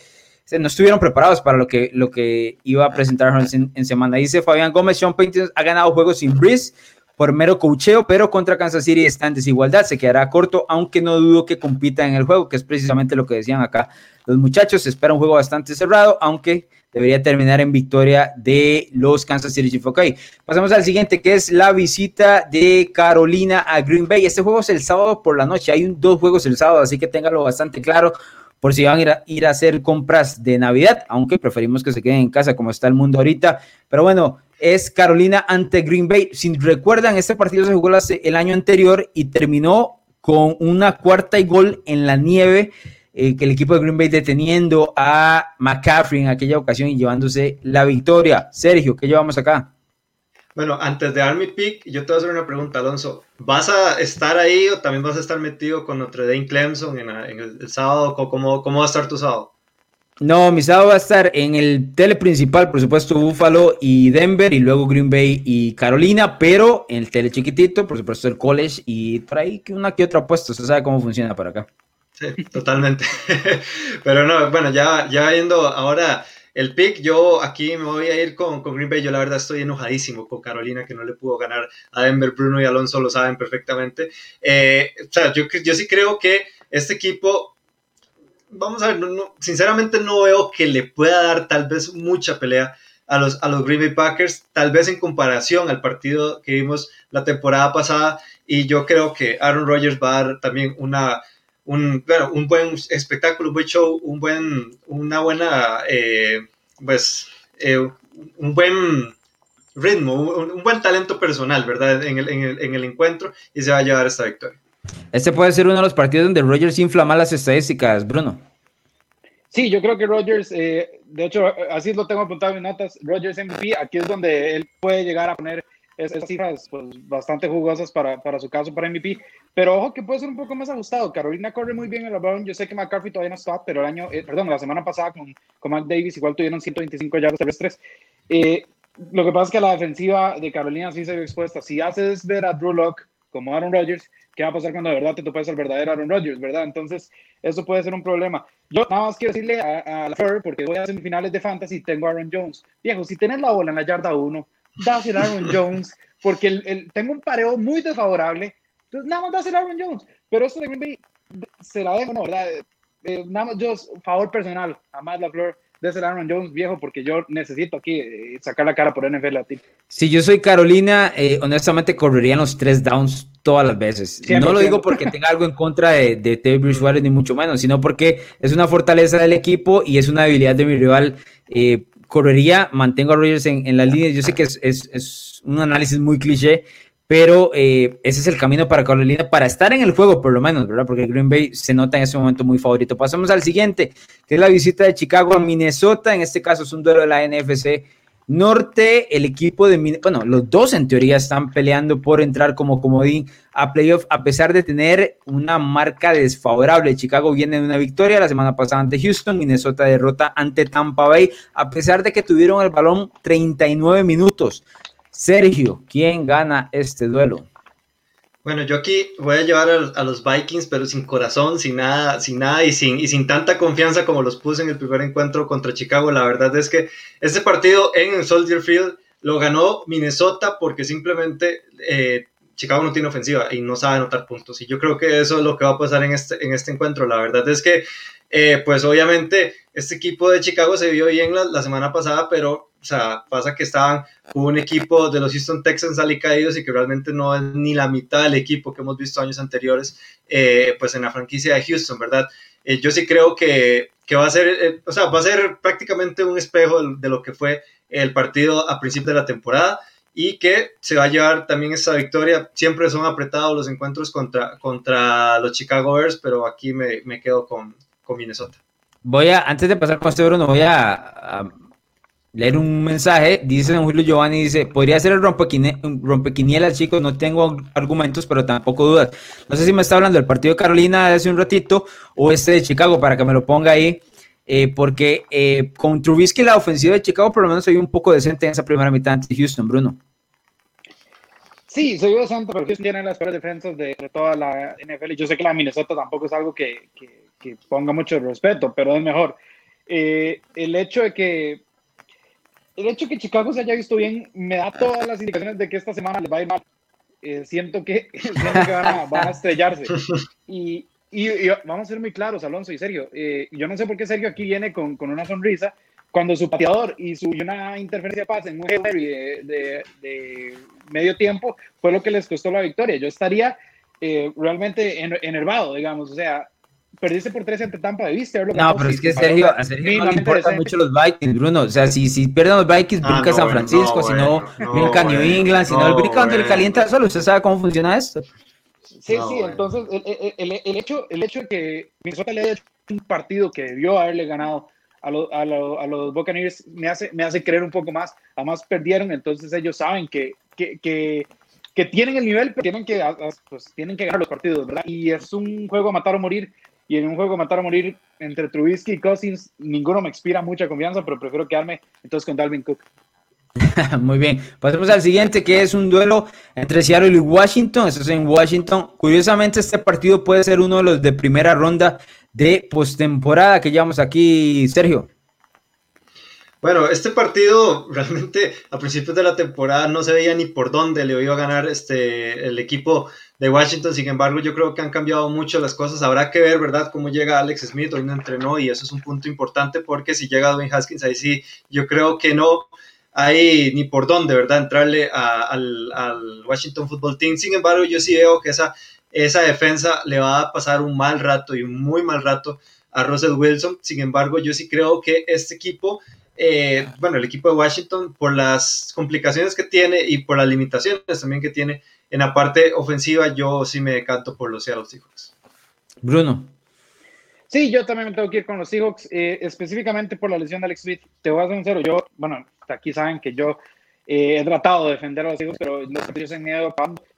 no estuvieron preparados para lo que, lo que iba a presentar en, en semana. Dice Fabián Gómez, Sean Payton ha ganado juegos sin Breeze por mero cocheo, pero contra Kansas City está en desigualdad, se quedará corto, aunque no dudo que compita en el juego, que es precisamente lo que decían acá los muchachos. Se espera un juego bastante cerrado, aunque debería terminar en victoria de los Kansas City Chiefs. Ok, pasamos al siguiente, que es la visita de Carolina a Green Bay. Este juego es el sábado por la noche, hay dos juegos el sábado, así que téngalo bastante claro por si van a ir, a ir a hacer compras de Navidad, aunque preferimos que se queden en casa como está el mundo ahorita. Pero bueno, es Carolina ante Green Bay. Si recuerdan, este partido se jugó el año anterior y terminó con una cuarta y gol en la nieve, eh, que el equipo de Green Bay deteniendo a McCaffrey en aquella ocasión y llevándose la victoria. Sergio, ¿qué llevamos acá? Bueno, antes de dar mi pick, yo te voy a hacer una pregunta, Alonso. ¿Vas a estar ahí o también vas a estar metido con Notre Dame Clemson en, el, sábado? ¿Cómo, ¿Cómo va a estar tu sábado? No, mi sábado va a estar en el tele principal, por supuesto, Buffalo y Denver, y luego Green Bay y Carolina, pero en el tele chiquitito, por supuesto, el college y por ahí que una que otra puesto. Usted sabe cómo funciona para acá. Sí, totalmente. pero no, bueno, ya, ya yendo ahora el pick, yo aquí me voy a ir con, con, Green Bay. Yo la verdad estoy enojadísimo con Carolina que no le pudo ganar a Denver. Bruno y Alonso lo saben perfectamente. Eh, o sea, yo, sí creo que este equipo, vamos a ver, sinceramente no veo que le pueda dar tal vez mucha pelea a los, a los Green Bay Packers, tal vez en comparación al partido que vimos la temporada pasada. Y yo creo que Aaron Rodgers va a dar también una un, bueno, un buen espectáculo, un buen show, un buen, una buena, eh, pues, eh, un buen ritmo, un, buen talento personal, ¿verdad? En el, en, el, en el, encuentro y se va a llevar esta victoria. Este puede ser uno de los partidos donde Rogers inflama las estadísticas, Bruno. Sí, yo creo que Rogers, eh, de hecho, así lo tengo apuntado en mis notas, Rogers MVP, aquí es donde él puede llegar a poner esas cifras pues, bastante jugosas para, para, su caso para MVP. Pero ojo que puede ser un poco más ajustado. Carolina corre muy bien el balón. Yo sé que McCarthy todavía no está, pero el año, eh, perdón, la semana pasada con, con Matt Davis igual tuvieron 125 yardas terrestres. Eh, lo que pasa es que la defensiva de Carolina sí se ve expuesta. Si haces ver a Drew Locke como Aaron Rodgers, ¿qué va a pasar cuando de verdad te topas el verdadero Aaron Rodgers, verdad? Entonces, eso puede ser un problema. Yo nada más quiero decirle a, a la Fer, porque voy a semifinales de fantasy, tengo a Aaron Jones. Viejo, si tienes la bola en la yarda 1, dásela a Aaron Jones, porque el, tengo un pareo muy desfavorable. Entonces, nada más dásela a Aaron Jones. Pero eso de Green Bay se la dejo, ¿no? ¿verdad? Eh, nada más yo, favor personal, a Matt LaFleur, désela a Aaron Jones viejo, porque yo necesito aquí eh, sacar la cara por NFL a ti. Si yo soy Carolina, eh, honestamente correrían los tres downs todas las veces. No lo digo porque tenga algo en contra de, de Teddy Bridgewater, ni mucho menos, sino porque es una fortaleza del equipo y es una debilidad de mi rival. Eh, correría, mantengo a Rogers en, en las líneas. Yo sé que es, es, es un análisis muy cliché, pero eh, ese es el camino para Carolina para estar en el juego, por lo menos, ¿verdad? Porque Green Bay se nota en ese momento muy favorito. Pasamos al siguiente, que es la visita de Chicago a Minnesota. En este caso es un duelo de la NFC Norte, el equipo de, bueno, los dos en teoría están peleando por entrar como comodín a playoff a pesar de tener una marca desfavorable. Chicago viene de una victoria la semana pasada ante Houston, Minnesota derrota ante Tampa Bay a pesar de que tuvieron el balón 39 minutos. Sergio, ¿quién gana este duelo? Bueno, yo aquí voy a llevar a, los Vikings, pero sin corazón, sin nada, sin nada y sin, y sin tanta confianza como los puse en el primer encuentro contra Chicago. La verdad es que este partido en Soldier Field lo ganó Minnesota porque simplemente eh, Chicago no tiene ofensiva y no sabe anotar puntos. Y yo creo que eso es lo que va a pasar en este, en este encuentro. La verdad es que, eh, pues obviamente, este equipo de Chicago se vio bien la, la semana pasada, pero o sea, pasa que estaban un equipo de los Houston Texans caídos y que realmente no es ni la mitad del equipo que hemos visto años anteriores, eh, pues en la franquicia de Houston, ¿verdad? Eh, yo sí creo que, que va a ser, eh, o sea, va a ser prácticamente un espejo de, lo que fue el partido a principio de la temporada y que se va a llevar también esta victoria. Siempre son apretados los encuentros contra, contra los Chicago Bears, pero aquí me, me quedo con, con Minnesota. Voy a, antes de pasar con este Bruno, voy a leer un mensaje, dice don Julio Giovanni, dice, podría ser el rompequinielas, chicos, no tengo argumentos, pero tampoco dudas. No sé si me está hablando del partido de Carolina de hace un ratito o este de Chicago, para que me lo ponga ahí, eh, porque eh, con Trubisky la ofensiva de Chicago por lo menos vio un poco decente en esa primera mitad ante Houston, Bruno. Sí, soy decente, pero Houston tiene las peores defensas de, toda la NFL. Yo sé que la Minnesota tampoco es algo que, ponga mucho respeto, pero es mejor. Eh, el hecho de que el hecho de que Chicago se haya visto bien me da todas las indicaciones de que esta semana les va a ir mal. Eh, siento que, van, a, estrellarse. Y, vamos a ser muy claros, Alonso y Sergio. Eh, yo no sé por qué Sergio aquí viene con, una sonrisa cuando su pateador y su una interferencia pasa en un de, de, medio tiempo fue lo que les costó la victoria. Yo estaría eh, realmente enervado, digamos. O sea, perdiste por tres ante Tampa de vista. No, pero es que Sergio, a Sergio no le importan mucho los Vikings, Bruno. O sea, si, si pierden los Vikings, ah, brinca San Francisco, si no, brinca New England, si no, el brinca donde le calienta solo. ¿Usted sabe cómo funciona esto? Sí, sí, entonces el, el, el, hecho, el hecho de que Minnesota le haya hecho un partido que debió haberle ganado a, a, a, los Buccaneers me hace, me hace creer un poco más. Además perdieron, entonces ellos saben que, que, que, que tienen el nivel, pero tienen que, pues, tienen que ganar los partidos, ¿verdad? Y es un juego a matar o morir y en un juego matar o morir entre Trubisky y Cousins, ninguno me inspira mucha confianza, pero prefiero quedarme entonces con Dalvin Cook. Muy bien, pasemos al siguiente que es un duelo entre Seattle y Washington. Eso es en Washington. Curiosamente, este partido puede ser uno de los de primera ronda de postemporada que llevamos aquí, Sergio. Bueno, este partido realmente a principios de la temporada no se veía ni por dónde le iba a ganar este, el equipo de Washington. Sin embargo, yo creo que han cambiado mucho las cosas. Habrá que ver, ¿verdad?, cómo llega Alex Smith. Hoy no entrenó y eso es un punto importante porque si llega Dwayne Haskins, ahí sí, yo creo que no hay ni por dónde, ¿verdad?, entrarle al, al, Washington Football Team. Sin embargo, yo sí veo que esa, esa defensa le va a pasar un mal rato y un muy mal rato a Russell Wilson. Sin embargo, yo sí creo que este equipo eh, bueno, el equipo de Washington, por las complicaciones que tiene y por las limitaciones también que tiene, en la parte ofensiva yo sí me decanto por los Seattle Seahawks. Bruno. Sí, yo también me tengo que ir con los Seahawks, eh, específicamente por la lesión de Alex Smith. Te voy a ser sincero, yo, bueno, aquí saben que yo eh, he tratado de defender a los Seahawks, pero los partidos en medio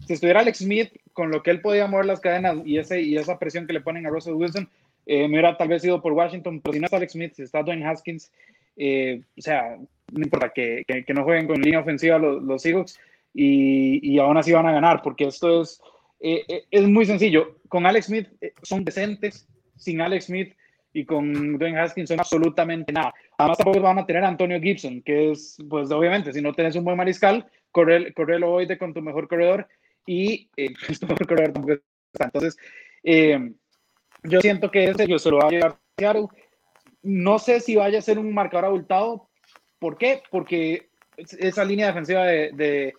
Si estuviera Alex Smith con lo que él podía mover las cadenas y, ese, y esa presión que le ponen a Russell Wilson, eh, me hubiera tal vez ido por Washington, pero si no es Alex Smith, si está Dwayne Haskins, o sea, no importa que, que, no jueguen con línea ofensiva los, los Seahawks, y, y, aún así van a ganar, porque esto es, eh, eh, es muy sencillo. Con Alex Smith eh, son decentes, sin Alex Smith y con Dwayne Haskins son absolutamente nada. Además tampoco van a tener a Antonio Gibson, que es, pues obviamente, si no tienes un buen mariscal, corre, el hoy de con tu mejor corredor y pues, tu mejor corredor tampoco está. Entonces, yo siento que ese yo se lo va a llevar Seattle. No sé si vaya a ser un marcador abultado. ¿Por qué? Porque esa línea defensiva de de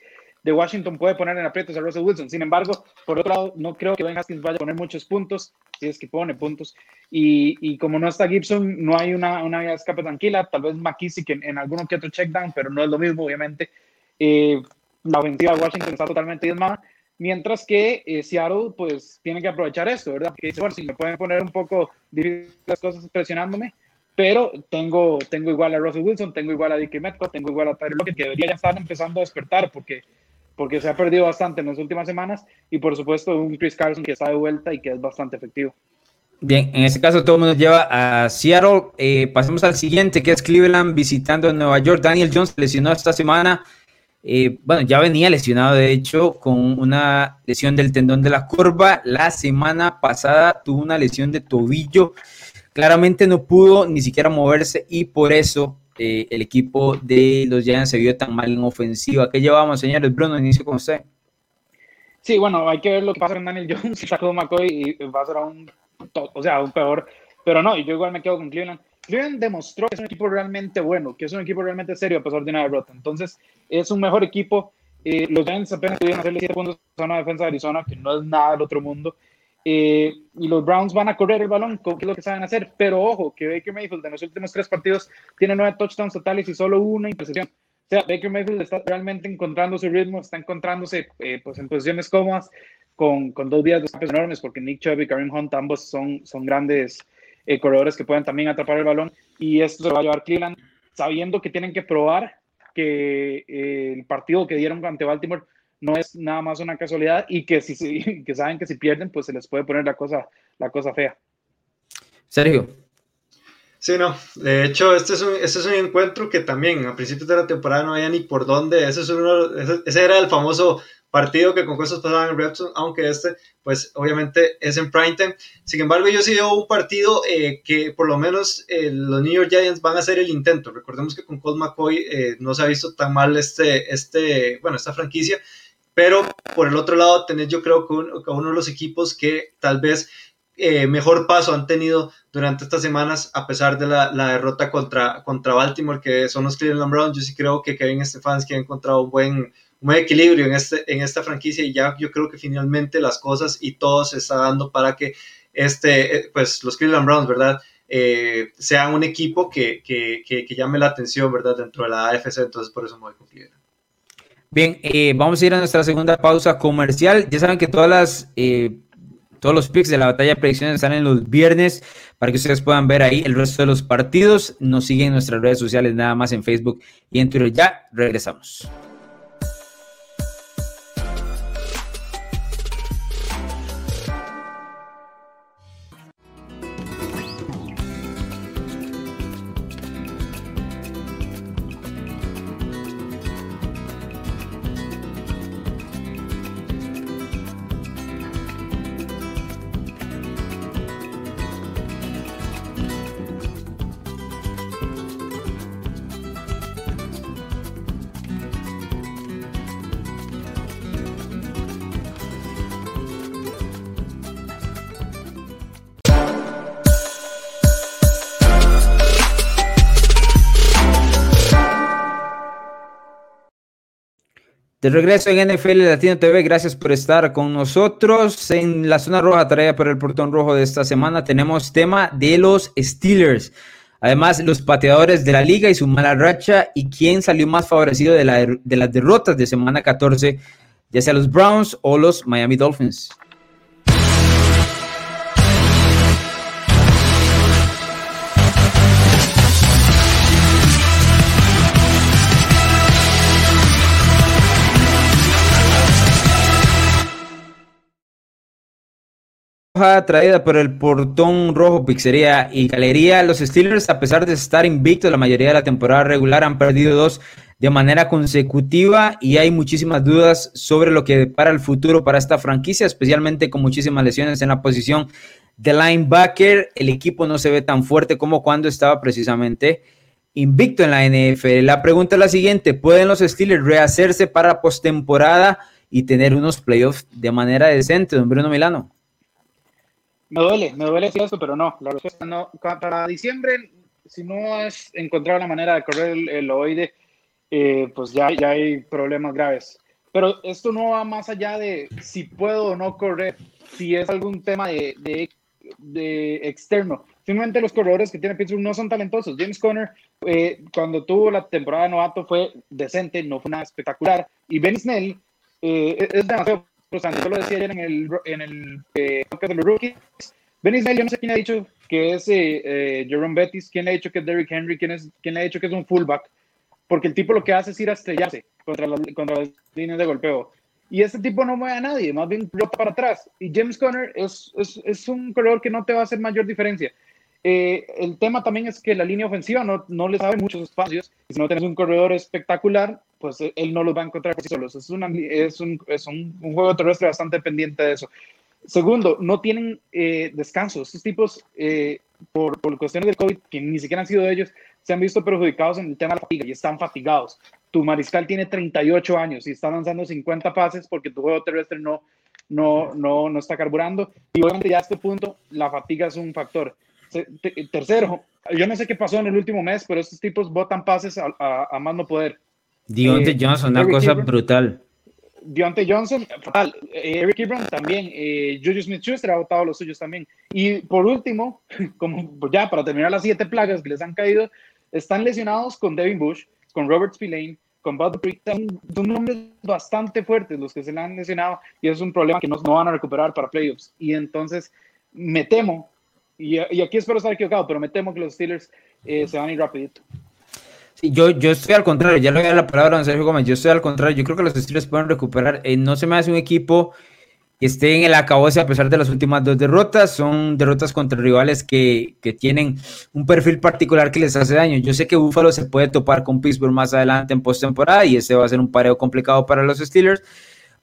Washington puede poner en aprietos a Russell Wilson. Sin embargo, por otro lado, no creo que Ben Haskins vaya a poner muchos puntos, si es que pone puntos. Y, y como no está Gibson, no hay una, una escape tranquila. Tal vez McKissick en, en alguno que otro checkdown, pero no es lo mismo, obviamente. Eh, la ofensiva de Washington está totalmente diezmada. Mientras que eh, Seattle, pues, tiene que aprovechar esto, ¿verdad? Dice, bueno, si me pueden poner un poco las cosas presionándome, pero tengo, tengo igual a Russell Wilson, tengo igual a Dickie Metcalf, tengo igual a Tyler Lockett, que debería ya estar empezando a despertar, porque porque se ha perdido bastante en las últimas semanas y por supuesto un Chris Carson que está de vuelta y que es bastante efectivo. Bien, en este caso todo el mundo lleva a Seattle. Eh, pasemos al siguiente, que es Cleveland visitando Nueva York. Daniel Jones lesionó esta semana. eh, bueno, ya venía lesionado, de hecho, con una lesión del tendón de la curva. La semana pasada tuvo una lesión de tobillo. Claramente no pudo ni siquiera moverse y por eso eh, el equipo de los Giants se vio tan mal en ofensiva. ¿Qué llevamos, señores? Bruno, inicio con usted. Sí, bueno, hay que ver lo que pasa con Daniel Jones y sacó McCoy y va a ser aún, o sea, aún peor. Pero no, yo igual me quedo con Cleveland. Cleveland demostró que es un equipo realmente bueno, que es un equipo realmente serio a pesar de una derrota. Entonces, es un mejor equipo. Eh, los Giants apenas pudieron hacerle 7 puntos a una defensa de Arizona, que no es nada del otro mundo. Eh, y los Browns van a correr el balón, que es lo que saben hacer. Pero ojo, que Baker Mayfield en los últimos tres partidos tiene nueve touchdowns totales y solo una intercepción. O sea, Baker Mayfield está realmente encontrando su ritmo, está encontrándose eh, pues en posiciones cómodas con, con dos días de escapes enormes, porque Nick Chubb y Kareem Hunt ambos son, son grandes eh, corredores que pueden también atrapar el balón y esto se va a llevar Cleveland sabiendo que tienen que probar que eh, el partido que dieron ante Baltimore no es nada más una casualidad y que si que saben que si pierden pues se les puede poner la cosa la cosa fea. Sergio. Sí, no. De hecho, este es un, este es un encuentro que también a principios de la temporada no había ni por dónde. Ese, es uno, ese era el famoso partido que con cosas pasaban en Repson, aunque este, pues obviamente es en primetime. Sin embargo, yo sí veo un partido eh, que por lo menos eh, los New York Giants van a hacer el intento. Recordemos que con Colt McCoy eh, no se ha visto tan mal este, este, bueno, esta franquicia, pero por el otro lado tenés yo creo que, uno de los equipos que tal vez mejor paso han tenido durante estas semanas, a pesar de la, derrota contra, contra Baltimore, que son los Cleveland Browns. Yo sí creo que Kevin Stefanski ha encontrado un buen, un equilibrio en, este, en esta franquicia y ya yo creo que finalmente las cosas y todo se está dando para que este, eh, pues los Cleveland Browns, ¿verdad? Eh, sean un equipo que, que, que, llame la atención, ¿verdad? Dentro de la AFC, entonces por eso me voy con Cleveland. Bien, eh, vamos a ir a nuestra segunda pausa comercial. Ya saben que todas las, todos los picks de la batalla de predicciones están en los viernes para que ustedes puedan ver ahí el resto de los partidos. Nos siguen en nuestras redes sociales, nada más en Facebook y en Twitter. Ya regresamos. De regreso en NFL Latino TV, gracias por estar con nosotros. En la zona roja, traída por el portón rojo de esta semana, tenemos tema de los Steelers. Además, los pateadores de la liga y su mala racha y quién salió más favorecido de, la, de las derrotas de semana 14, ya sea los Browns o los Miami Dolphins. Traída por el portón rojo Pizzería y Galería. Los Steelers, a pesar de estar invictos la mayoría de la temporada regular, han perdido dos de manera consecutiva y hay muchísimas dudas sobre lo que para el futuro para esta franquicia, especialmente con muchísimas lesiones en la posición de linebacker. El equipo no se ve tan fuerte como cuando estaba precisamente invicto en la NFL. La pregunta es la siguiente, ¿pueden los Steelers rehacerse para postemporada y tener unos playoffs de manera decente, don Bruno Milano? Me duele, me duele decir eso, pero no, la respuesta no. Para diciembre, si no has encontrado la manera de correr el, oide, eh, pues ya, ya hay problemas graves. Pero esto no va más allá de si puedo o no correr, si es algún tema de, de, de externo. Simplemente los corredores que tiene Pittsburgh no son talentosos. James Conner, eh, cuando tuvo la temporada de novato, fue decente, no fue nada espectacular. Y Ben Snell eh, es demasiado yo lo decía ayer en el, en el eh, de los rookies. Ben yo no sé quién ha dicho que es eh, eh, Jerome Bettis, quién le ha dicho que es Derrick Henry, quién, es, quién le ha dicho que es un fullback, porque el tipo lo que hace es ir a estrellarse contra, contra las líneas de golpeo. Y este tipo no mueve a nadie, más bien rota para atrás. Y James Conner es, es, es, un corredor que no te va a hacer mayor diferencia. Eh, el tema también es que la línea ofensiva no, no le sabe muchos espacios. Si no tienes un corredor espectacular, pues él no los va a encontrar por sí solos. Es, una, es, un, es un, un, juego terrestre bastante pendiente de eso. Segundo, no tienen eh, descanso. Estos tipos, eh, por, por cuestiones del COVID, que ni siquiera han sido ellos, se han visto perjudicados en el tema de la fatiga y están fatigados. Tu mariscal tiene 38 años y está lanzando 50 pases porque tu juego terrestre no, no, no, no está carburando. Y obviamente ya a este punto la fatiga es un factor. Tercero, yo no sé qué pasó en el último mes, pero estos tipos botan pases a, a, a más no poder. Dionte eh, Johnson, una cosa brutal. Dionte Johnson, fatal. Eh, Eric Ebron también. Eh, Juju Smith-Schuster ha votado los suyos también. Y por último, como ya para terminar las siete plagas que les han caído, están lesionados con Devin Bush, con Robert Spillane, con Bud Son, son nombres bastante fuertes los que se le han lesionado y es un problema que no, no van a recuperar para playoffs. Y entonces me temo, y, y, aquí espero estar equivocado, pero me temo que los Steelers eh, se van a ir rapidito. Yo, yo estoy al contrario, ya le voy a dar la palabra a Sergio Gómez, yo estoy al contrario, yo creo que los Steelers pueden recuperar, eh, no se me hace un equipo que esté en el acabose a pesar de las últimas dos derrotas, son derrotas contra rivales que, que tienen un perfil particular que les hace daño. Yo sé que Buffalo se puede topar con Pittsburgh más adelante en postemporada y ese va a ser un pareo complicado para los Steelers,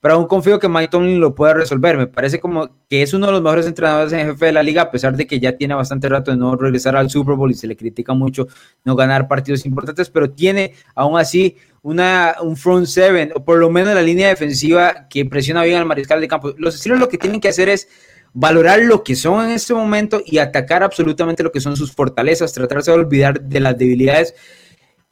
pero aún confío que Mike Tomlin lo pueda resolver. Me parece como que es uno de los mejores entrenadores en jefe de la liga, a pesar de que ya tiene bastante rato de no regresar al Super Bowl y se le critica mucho no ganar partidos importantes, pero tiene aún así una, un front seven, o por lo menos la línea defensiva que presiona bien al mariscal de campo. Los estilos lo que tienen que hacer es valorar lo que son en este momento y atacar absolutamente lo que son sus fortalezas, tratarse de olvidar de las debilidades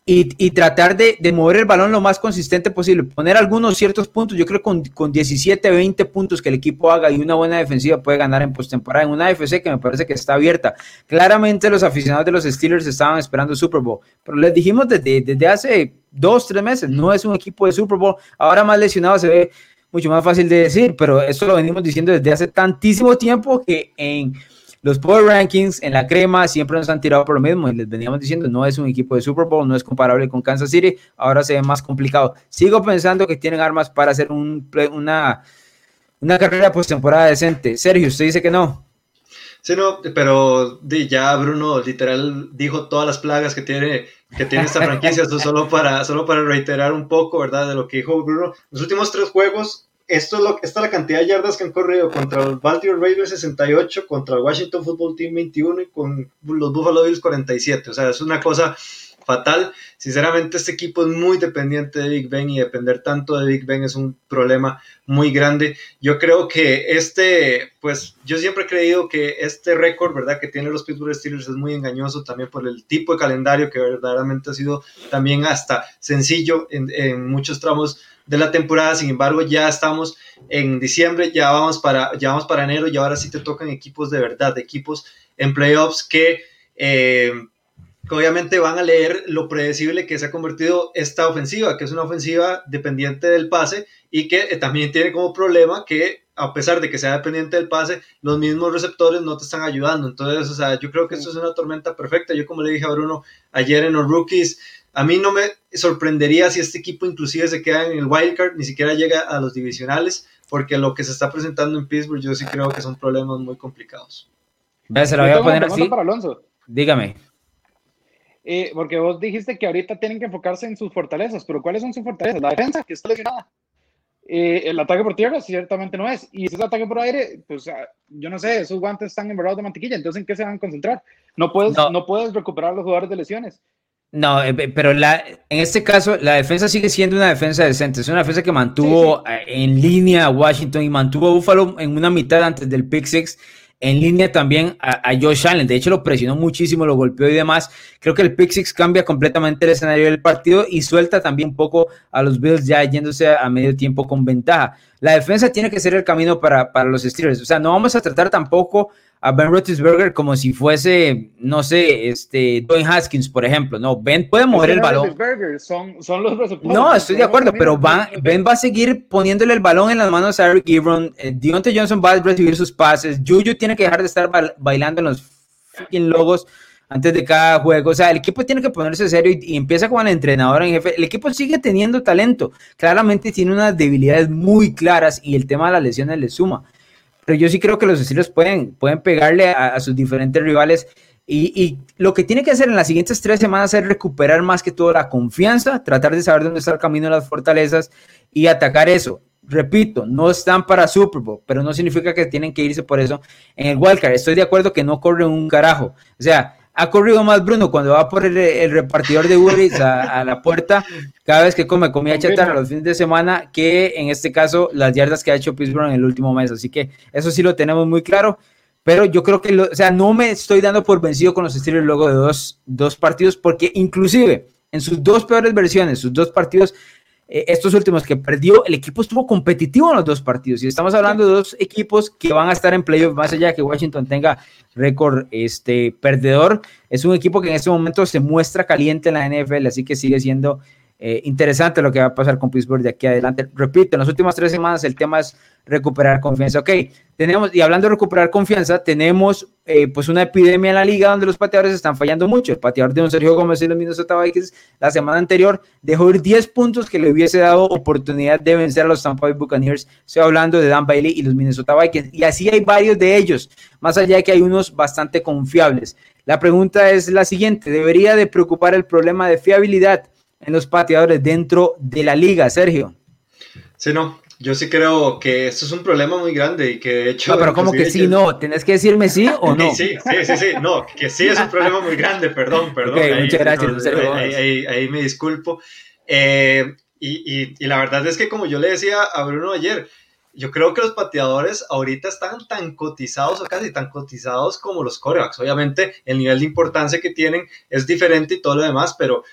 y, tratar de, mover el balón lo más consistente posible, poner algunos ciertos puntos. Yo creo que con, con 17, 20 puntos que el equipo haga y una buena defensiva puede ganar en postemporada en una AFC que me parece que está abierta. Claramente los aficionados de los Steelers estaban esperando Super Bowl, pero les dijimos desde, desde hace dos, tres meses, no es un equipo de Super Bowl. Ahora más lesionado se ve mucho más fácil de decir, pero esto lo venimos diciendo desde hace tantísimo tiempo que en los Power Rankings en la crema siempre nos han tirado por lo mismo y les veníamos diciendo, no es un equipo de Super Bowl, no es comparable con Kansas City, ahora se ve más complicado. Sigo pensando que tienen armas para hacer un, una, una carrera postemporada decente. Sergio, usted dice que no. Sí, no, pero ya Bruno literal dijo todas las plagas que tiene, que tiene esta franquicia, solo para, solo para reiterar un poco, ¿verdad? De lo que dijo Bruno. Los últimos tres juegos esto es lo, esta es la cantidad de yardas que han corrido contra los Baltimore Ravens 68, contra el Washington Football Team 21 y con los Buffalo Bills 47. O sea, es una cosa fatal. Sinceramente, este equipo es muy dependiente de Big Ben y depender tanto de Big Ben es un problema muy grande. Yo creo que este, pues yo siempre he creído que este récord, ¿verdad?, que tienen los Pittsburgh Steelers es muy engañoso también por el tipo de calendario que verdaderamente ha sido también hasta sencillo en, muchos tramos de la temporada. Sin embargo, ya estamos en diciembre, ya vamos para, ya vamos para enero y ahora sí te tocan equipos de verdad, equipos en playoffs que, eh, obviamente van a leer lo predecible que se ha convertido esta ofensiva, que es una ofensiva dependiente del pase y que eh, también tiene como problema que a pesar de que sea dependiente del pase, los mismos receptores no te están ayudando. Entonces, o sea, yo creo que esto es una tormenta perfecta. Yo como le dije a Bruno ayer en los rookies, a mí no me sorprendería si este equipo inclusive se queda en el wildcard, ni siquiera llega a los divisionales, porque lo que se está presentando en Pittsburgh yo sí creo que son problemas muy complicados. Se lo voy a poner así. Para Alonso. Dígame. Eh, porque vos dijiste que ahorita tienen que enfocarse en sus fortalezas, pero ¿cuáles son sus fortalezas? La defensa, que está lesionada. Eh, el ataque por tierra ciertamente no es. Y si es ataque por aire, pues ah, yo no sé, esos guantes están embarrados de mantequilla, entonces ¿en qué se van a concentrar? No puedes, no. no puedes recuperar a los jugadores de lesiones. No, eh, pero la, en este caso la defensa sigue siendo una defensa decente. Es una defensa que mantuvo sí, sí. en línea a Washington y mantuvo a Buffalo en una mitad antes del pick six. En línea también a, Josh Allen. De hecho, lo presionó muchísimo, lo golpeó y demás. Creo que el pick six cambia completamente el escenario del partido y suelta también un poco a los Bills ya yéndose a medio tiempo con ventaja. La defensa tiene que ser el camino para, para los Steelers. O sea, no vamos a tratar tampoco a Ben Roethlisberger como si fuese, no sé, este Dwayne Haskins, por ejemplo. No, Ben puede mover el balón. Son, son los no, estoy de acuerdo, pero va, Ben va a seguir poniéndole el balón en las manos a Eric Ebron. Eh, Deontay Johnson va a recibir sus pases. Juju tiene que dejar de estar bailando en los fucking logos antes de cada juego. O sea, el equipo tiene que ponerse serio y, y, empieza con el entrenador en jefe. El equipo sigue teniendo talento. Claramente tiene unas debilidades muy claras y el tema de las lesiones le suma pero yo sí creo que los Steelers pueden, pueden pegarle a, sus diferentes rivales Y, lo que tiene que hacer en las siguientes tres semanas es recuperar más que todo la confianza, tratar de saber dónde está el camino de las fortalezas y atacar eso. Repito, no están para Super Bowl, pero no significa que tienen que irse por eso en el wildcard. Estoy de acuerdo que no corre un carajo. O sea, ha corrido más Bruno cuando va por el, repartidor de Uber a, la puerta cada vez que come comida chatarra los fines de semana que en este caso las yardas que ha hecho Pittsburgh en el último mes. Así que eso sí lo tenemos muy claro. Pero yo creo que, o sea, no me estoy dando por vencido con los Steelers luego de dos, dos partidos porque inclusive en sus dos peores versiones, sus dos partidos eh, estos últimos que perdió, el equipo estuvo competitivo en los dos partidos. Y estamos hablando de dos equipos que van a estar en playoff, más allá de que Washington tenga récord este, perdedor. Es un equipo que en este momento se muestra caliente en la NFL, así que sigue siendo eh, interesante lo que va a pasar con Pittsburgh de aquí adelante. Repito, en las últimas tres semanas el tema es recuperar confianza. Ok, tenemos, y hablando de recuperar confianza, tenemos eh, pues una epidemia en la liga donde los pateadores están fallando mucho. El pateador de un Sergio Gómez y los Minnesota Vikings la semana anterior dejó ir 10 puntos que le hubiese dado oportunidad de vencer a los Tampa Bay Buccaneers. Estoy hablando de Dan Bailey y los Minnesota Vikings. Y así hay varios de ellos, más allá de que hay unos bastante confiables. La pregunta es la siguiente, ¿debería de preocupar el problema de fiabilidad? En los pateadores dentro de la liga, Sergio. Sí, no, yo sí creo que esto es un problema muy grande y que de hecho... No, pero como que sí, no, tenés que decirme sí o no. Sí, sí, sí, sí, no, que sí es un problema muy grande, perdón, perdón. muchas gracias. ahí, me disculpo. Eh, y, y, y, la verdad es que como yo le decía a Bruno ayer, yo creo que los pateadores ahorita están tan cotizados o casi tan cotizados como los corebacks. Obviamente el nivel de importancia que tienen es diferente y todo lo demás, pero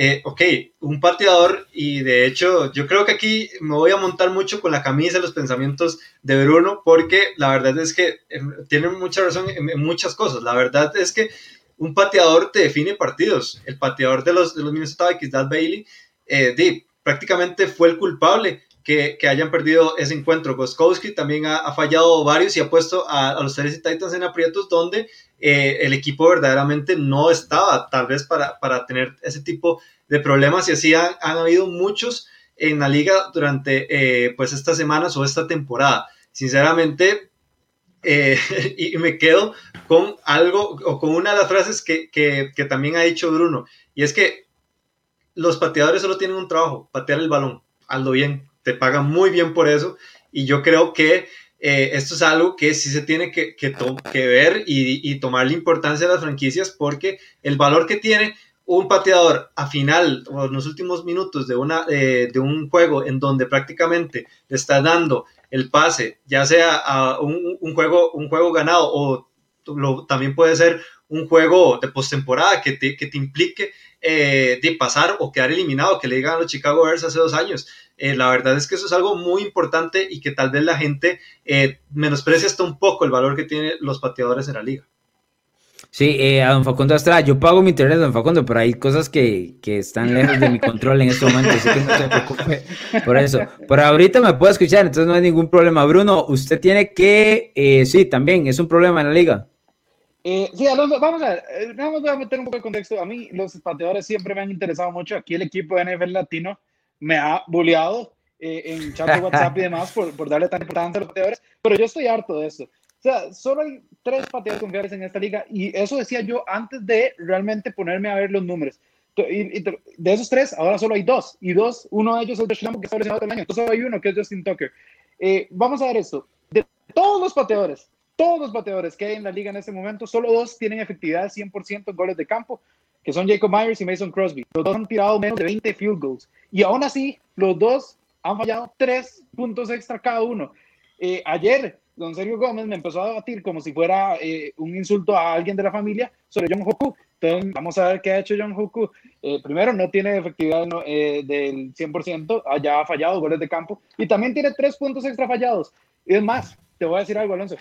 eh, ok, un pateador, y de hecho yo creo que aquí me voy a montar mucho con la camisa, los pensamientos de Bruno, porque la verdad es que eh, tiene mucha razón en, muchas cosas. La verdad es que un pateador te define partidos. El pateador de los, de los Minnesota Vikings, Dad Bailey, eh, prácticamente fue el culpable que, hayan perdido ese encuentro. Goskowski también ha, fallado varios y ha puesto a, los Tennessee Titans en aprietos donde eh, el equipo verdaderamente no estaba tal vez para, para tener ese tipo de problemas y así han, habido muchos en la liga durante eh, pues estas semanas o esta temporada. Sinceramente, eh, y me quedo con algo o con una de las frases que, que, que también ha dicho Bruno, y es que los pateadores solo tienen un trabajo, patear el balón, hazlo bien, te pagan muy bien por eso, y yo creo que eh, esto es algo que sí se tiene que, que, que ver y, y, tomar la importancia de las franquicias porque el valor que tiene un pateador a final o en los últimos minutos de, una, eh, de un juego en donde prácticamente le está dando el pase, ya sea a un, juego, un juego ganado o también puede ser un juego de postemporada que te, que te implique eh, de pasar o quedar eliminado, que le digan a los Chicago Bears hace dos años. Eh, la verdad es que eso es algo muy importante y que tal vez la gente eh, menosprecia hasta un poco el valor que tienen los pateadores en la liga. Sí, eh, a don Facundo Estrada, yo pago mi internet, don Facundo, pero hay cosas que, que están lejos de mi control en este momento, así que no se preocupe por eso. Por ahorita me puede escuchar, entonces no hay ningún problema. Bruno, usted tiene que, sí, también es un problema en la liga. Eh, sí, Alonso, vamos a ver, eh, vamos a meter un poco de contexto. A mí los pateadores siempre me han interesado mucho. Aquí el equipo de NFL latino me ha bulleado eh, en chat de WhatsApp y demás por, por darle tanta importancia a los pateadores, pero yo estoy harto de esto. O sea, solo hay tres pateadores confiables en esta liga y eso decía yo antes de realmente ponerme a ver los números. Y, de esos tres, ahora solo hay dos. Y dos, uno de ellos es Josh Lambo, que está el año. Entonces solo hay uno, que es Justin Tucker. Eh, vamos a ver esto. De todos los pateadores, todos los pateadores que hay en la liga en este momento, solo dos tienen efectividad de 100% en goles de campo, que son Jacob Myers y Mason Crosby. Los dos han tirado menos de 20 field goals. Y aún así, los dos han fallado tres puntos extra cada uno. Eh, ayer, don Sergio Gómez me empezó a debatir como si fuera eh, un insulto a alguien de la familia sobre John Hoku. Entonces, vamos a ver qué ha hecho John Hoku. Eh, primero, no tiene efectividad del 100%, ya ha fallado goles de campo. Y también tiene tres puntos extra fallados. Y es más, te voy a decir algo, Alonso.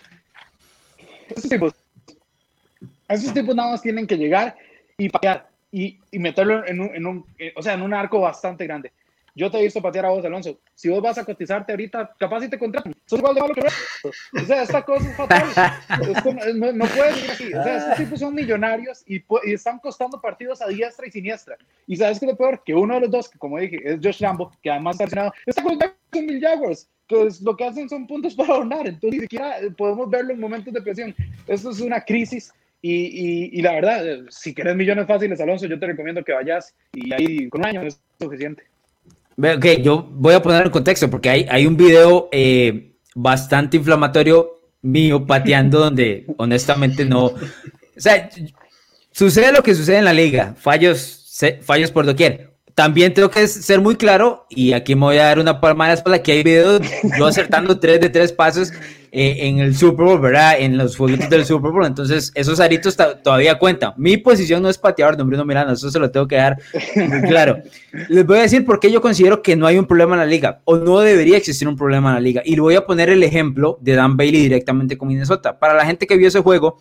Esos tipos, esos tipos nada más tienen que llegar y patear y, y meterlo en un, en un, o sea, en un arco bastante grande. Yo te he visto patear a vos, Alonso. Si vos vas a cotizarte ahorita, capaz si te contratan. Sos igual de malo que O sea, esta cosa es fatal. no, no puedes ir así. O sea, estos tipos son millonarios y, y, están costando partidos a diestra y siniestra. Y sabes que lo peor, que uno de los dos, que como dije, es Josh Lambo, que además está lesionado, está con Mil Jaguars, que es, lo que hacen son puntos para donar. Entonces, ni siquiera podemos verlo en momentos de presión. Esto es una crisis Y, y, la verdad, si quieres millones fáciles, Alonso, yo te recomiendo que vayas y ahí con un año es suficiente. Ok, yo voy a poner en contexto porque hay, hay un video eh, bastante inflamatorio mío pateando donde honestamente no... O sea, sucede lo que sucede en la liga, fallos, fallos por doquier. También tengo que ser muy claro, y aquí me voy a dar una palma espalda, que hay videos yo acertando tres de tres pasos eh, en el Super Bowl, ¿verdad? En los jueguitos del Super Bowl. Entonces, esos aritos todavía cuentan. Mi posición no es pateador de Bruno Milano, eso se lo tengo que dar muy claro. Les voy a decir por qué yo considero que no hay un problema en la liga, o no debería existir un problema en la liga. Y le voy a poner el ejemplo de Dan Bailey directamente con Minnesota. Para la gente que vio ese juego,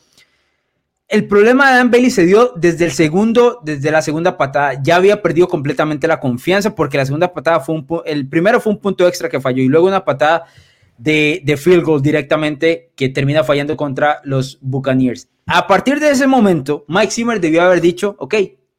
el problema de Dan Bailey se dio desde el segundo, desde la segunda patada. Ya había perdido completamente la confianza porque la segunda patada fue un el primero fue un punto extra que falló y luego una patada de, field goal directamente que termina fallando contra los Buccaneers. A partir de ese momento, Mike Zimmer debió haber dicho, ok,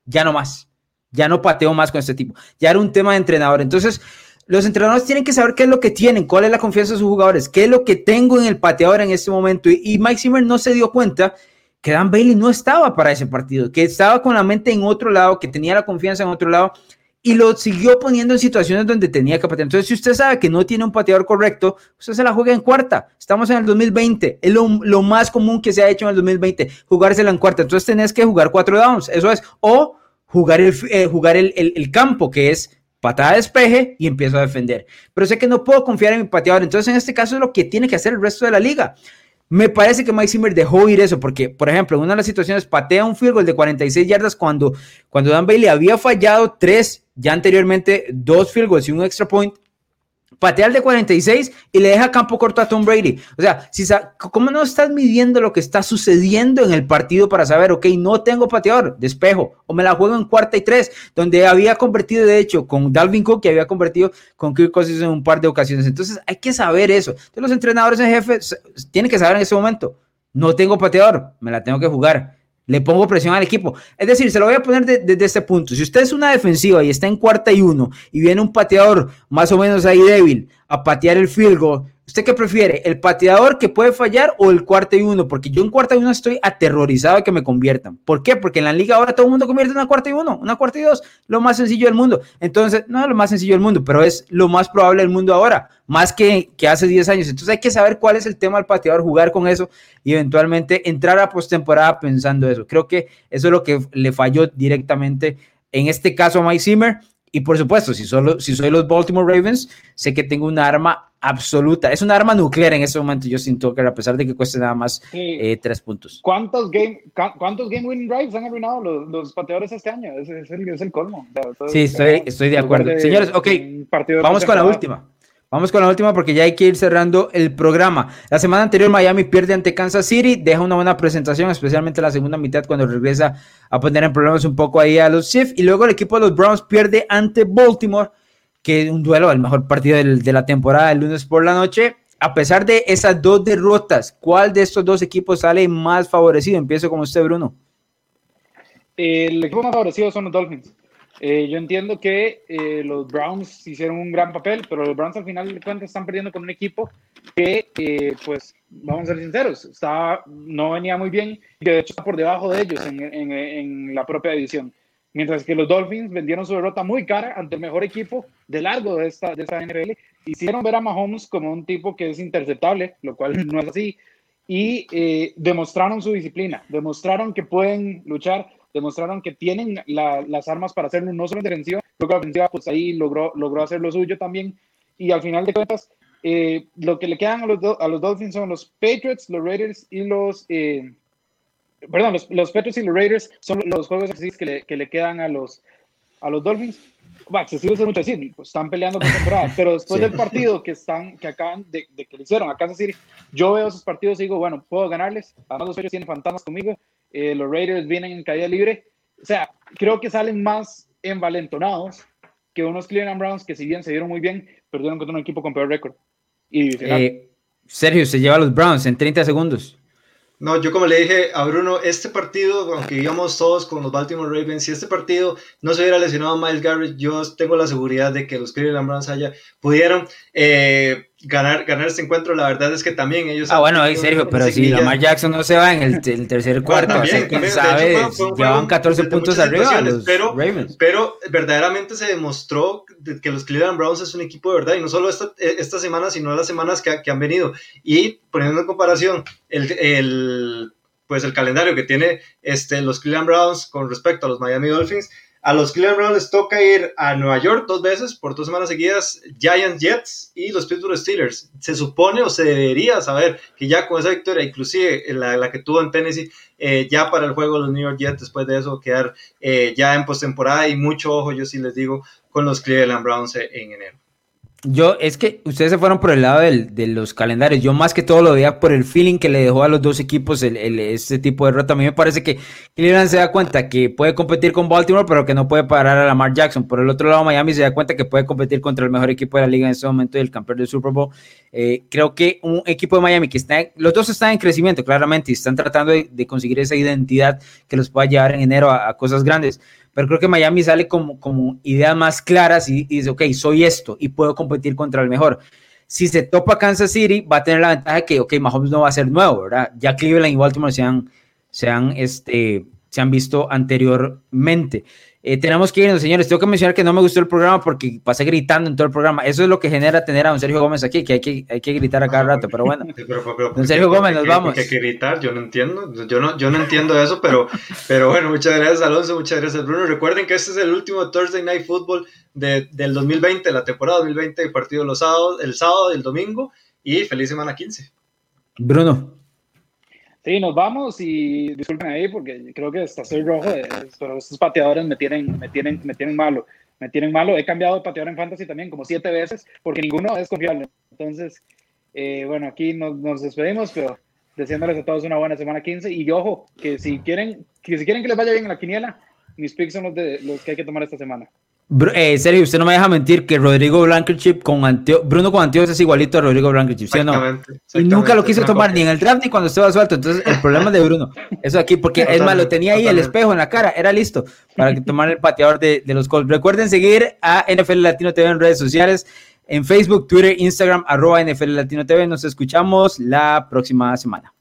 ya no más, ya no pateo más con este tipo. Ya era un tema de entrenador. Entonces, los entrenadores tienen que saber qué es lo que tienen, cuál es la confianza de sus jugadores, qué es lo que tengo en el pateador en este momento. Y, y Mike Zimmer no se dio cuenta que Dan Bailey no estaba para ese partido, que estaba con la mente en otro lado, que tenía la confianza en otro lado y lo siguió poniendo en situaciones donde tenía que patear. Entonces, si usted sabe que no tiene un pateador correcto, usted se la juega en cuarta. Estamos en el 2020, es lo, más común que se ha hecho en el 2020, jugársela en cuarta. Entonces, tenés que jugar cuatro downs, eso es, o jugar el, eh, jugar el, el campo, que es patada de despeje y empiezo a defender. Pero sé que no puedo confiar en mi pateador. Entonces, en este caso es lo que tiene que hacer el resto de la liga. Me parece que Mike Zimmer dejó ir eso, porque, por ejemplo, en una de las situaciones patea un field goal de 46 yardas cuando, cuando Dan Bailey había fallado tres, ya anteriormente, dos field goals y un extra point patea el de 46 y le deja campo corto a Tom Brady. O sea, si, ¿cómo no estás midiendo lo que está sucediendo en el partido para saber, ok, no tengo pateador, despejo, o me la juego en cuarta y tres, donde había convertido, de hecho, con Dalvin Cook, que había convertido con Kirk Cousins en un par de ocasiones. Entonces, hay que saber eso. Entonces, los entrenadores en jefe tienen que saber en ese momento, no tengo pateador, me la tengo que jugar. Le pongo presión al equipo. Es decir, se lo voy a poner desde este punto. Si usted es una defensiva y está en cuarta y uno y viene un pateador más o menos ahí débil a patear el field goal, ¿Usted qué prefiere? ¿El pateador que puede fallar o el cuarto y uno? Porque yo en cuarta y uno estoy aterrorizado de que me conviertan. ¿Por qué? Porque en la liga ahora todo el mundo convierte en una cuarta y uno, una cuarta y dos, lo más sencillo del mundo. Entonces, no es lo más sencillo del mundo, pero es lo más probable del mundo ahora, más que, que hace 10 años. Entonces hay que saber cuál es el tema del pateador, jugar con eso y eventualmente entrar a postemporada pensando eso. Creo que eso es lo que le falló directamente en este caso a Mike Zimmer. Y por supuesto, si, solo, si soy los Baltimore Ravens, sé que tengo un arma absoluta. Es un arma nuclear en ese momento, siento que a pesar de que cueste nada más eh, tres puntos. ¿Cuántos game, ¿Cuántos game winning drives han arruinado los, los pateadores este año? Es, es, el, es el, colmo. sí, estoy, estoy de acuerdo. Señores, ok, vamos con la última. Vamos con la última porque ya hay que ir cerrando el programa. La semana anterior Miami pierde ante Kansas City, deja una buena presentación, especialmente la segunda mitad cuando regresa a poner en problemas un poco ahí a los Chiefs. Y luego el equipo de los Browns pierde ante Baltimore que un duelo, el mejor partido de la temporada el lunes por la noche. A pesar de esas dos derrotas, ¿cuál de estos dos equipos sale más favorecido? Empiezo con usted, Bruno. El equipo más favorecido son los Dolphins. Eh, yo entiendo que eh, los Browns hicieron un gran papel, pero los Browns al final de cuentas están perdiendo con un equipo que, eh, pues, vamos a ser sinceros, está, no venía muy bien y de hecho está por debajo de ellos en, en, en la propia división mientras que los Dolphins vendieron su derrota muy cara ante el mejor equipo de largo de esta, de esta NFL. Hicieron ver a Mahomes como un tipo que es interceptable, lo cual no es así, y eh, demostraron su disciplina, demostraron que pueden luchar, demostraron que tienen las armas para hacerlo, no solo en defensiva, creo que la ofensiva pues ahí logró, logró hacer lo suyo también, y al final de cuentas, eh, lo que le quedan a los, a los Dolphins son los Patriots, los Raiders y los... Eh, perdón, los, los Patriots y los Raiders son los juegos que le, que le quedan a los, a los Dolphins. Va, excesivo es mucho decir, pues, están peleando por temporada, pero después del partido que están, que acaban de, de, que le hicieron a Kansas City, yo veo esos partidos y digo, bueno, puedo ganarles, además los Patriots tienen fantasmas conmigo, eh, los Raiders vienen en caída libre, o sea, creo que salen más envalentonados que unos Cleveland Browns que si bien se dieron muy bien, perdieron contra un equipo con peor récord. Y eh, Sergio, se lleva a los Browns en 30 segundos. No, yo como le dije a Bruno, este partido, aunque íbamos todos con los Baltimore Ravens, si este partido no se hubiera lesionado a Miles Garrett, yo tengo la seguridad de que los Cleveland Browns haya, pudieron eh, ganar, ganar este encuentro. La verdad es que también ellos. Ah, bueno, Sergio, pero si Lamar Jackson no se va en el, tercer cuarto, también, llevan 14 puntos arriba los pero, Pero verdaderamente se demostró que los Cleveland Browns es un equipo de verdad, y no solo esta, esta semana, sino las semanas que, que han venido. Y poniendo en comparación el, el pues el calendario que tiene este, los Cleveland Browns con respecto a los Miami Dolphins, a los Cleveland Browns les toca ir a Nueva York dos veces por dos semanas seguidas, Giants Jets y los Pittsburgh Steelers. Se supone o se debería saber que ya con esa victoria, inclusive la, la que tuvo en Tennessee, eh, ya para el juego de los New York Jets, después de eso quedar eh, ya en postemporada y mucho ojo, yo sí les digo, con los Cleveland Browns en enero. Yo, es que ustedes se fueron por el lado de los calendarios. Yo más que todo lo veía por el feeling que le dejó a los dos equipos el, este tipo de derrota. A mí me parece que Cleveland se da cuenta que puede competir con Baltimore, pero que no puede parar a Lamar Jackson. Por el otro lado, Miami se da cuenta que puede competir contra el mejor equipo de la liga en este momento y el campeón del Super Bowl. Eh, creo que un equipo de Miami que está, los dos están en crecimiento, claramente, y están tratando de, conseguir esa identidad que los pueda llevar en enero a cosas grandes pero creo que Miami sale como, como ideas más claras y, dice, ok, soy esto y puedo competir contra el mejor. Si se topa Kansas City, va a tener la ventaja que, ok, Mahomes no va a ser nuevo, ¿verdad? Ya Cleveland y Baltimore se han, este, se han visto anteriormente. Eh, tenemos que irnos, señores. Tengo que mencionar que no me gustó el programa porque pasé gritando en todo el programa. Eso es lo que genera tener a don Sergio Gómez aquí, que hay que, hay que gritar a cada rato, pero bueno. don Sergio Gómez, nos vamos. hay que gritar, yo no entiendo. Yo no, yo no entiendo eso, pero, pero bueno, muchas gracias Alonso, muchas gracias Bruno. Recuerden que este es el último Thursday Night Football de, del 2020, la temporada 2020, el partido los sábados, el sábado y el domingo. Y feliz semana 15. Bruno. Sí, nos vamos y disculpen ahí porque creo que está soy rojo, eh, pero estos pateadores me tienen, me tienen, me tienen malo, me tienen malo. He cambiado de pateador en fantasy también como siete veces porque ninguno es confiable. Entonces, eh, bueno, aquí nos, nos, despedimos, pero deseándoles a todos una buena semana 15 y ojo, que si quieren, que si quieren que les vaya bien en la quiniela, mis picks son los, de, los que hay que tomar esta semana. Eh, Sergio, usted no me deja mentir que Rodrigo Blankenship con Anteo, Bruno con Anteo es igualito a Rodrigo Blankenship, ¿sí o no? Y nunca lo quiso tomar ni en el draft ni cuando estaba suelto. Entonces, el problema de Bruno, eso aquí, porque es más, lo tenía ahí el espejo en la cara, era listo para tomar el pateador de, de los Colts. Recuerden seguir a NFL Latino TV en redes sociales, en Facebook, Twitter, Instagram, arroba NFL Latino TV. Nos escuchamos la próxima semana.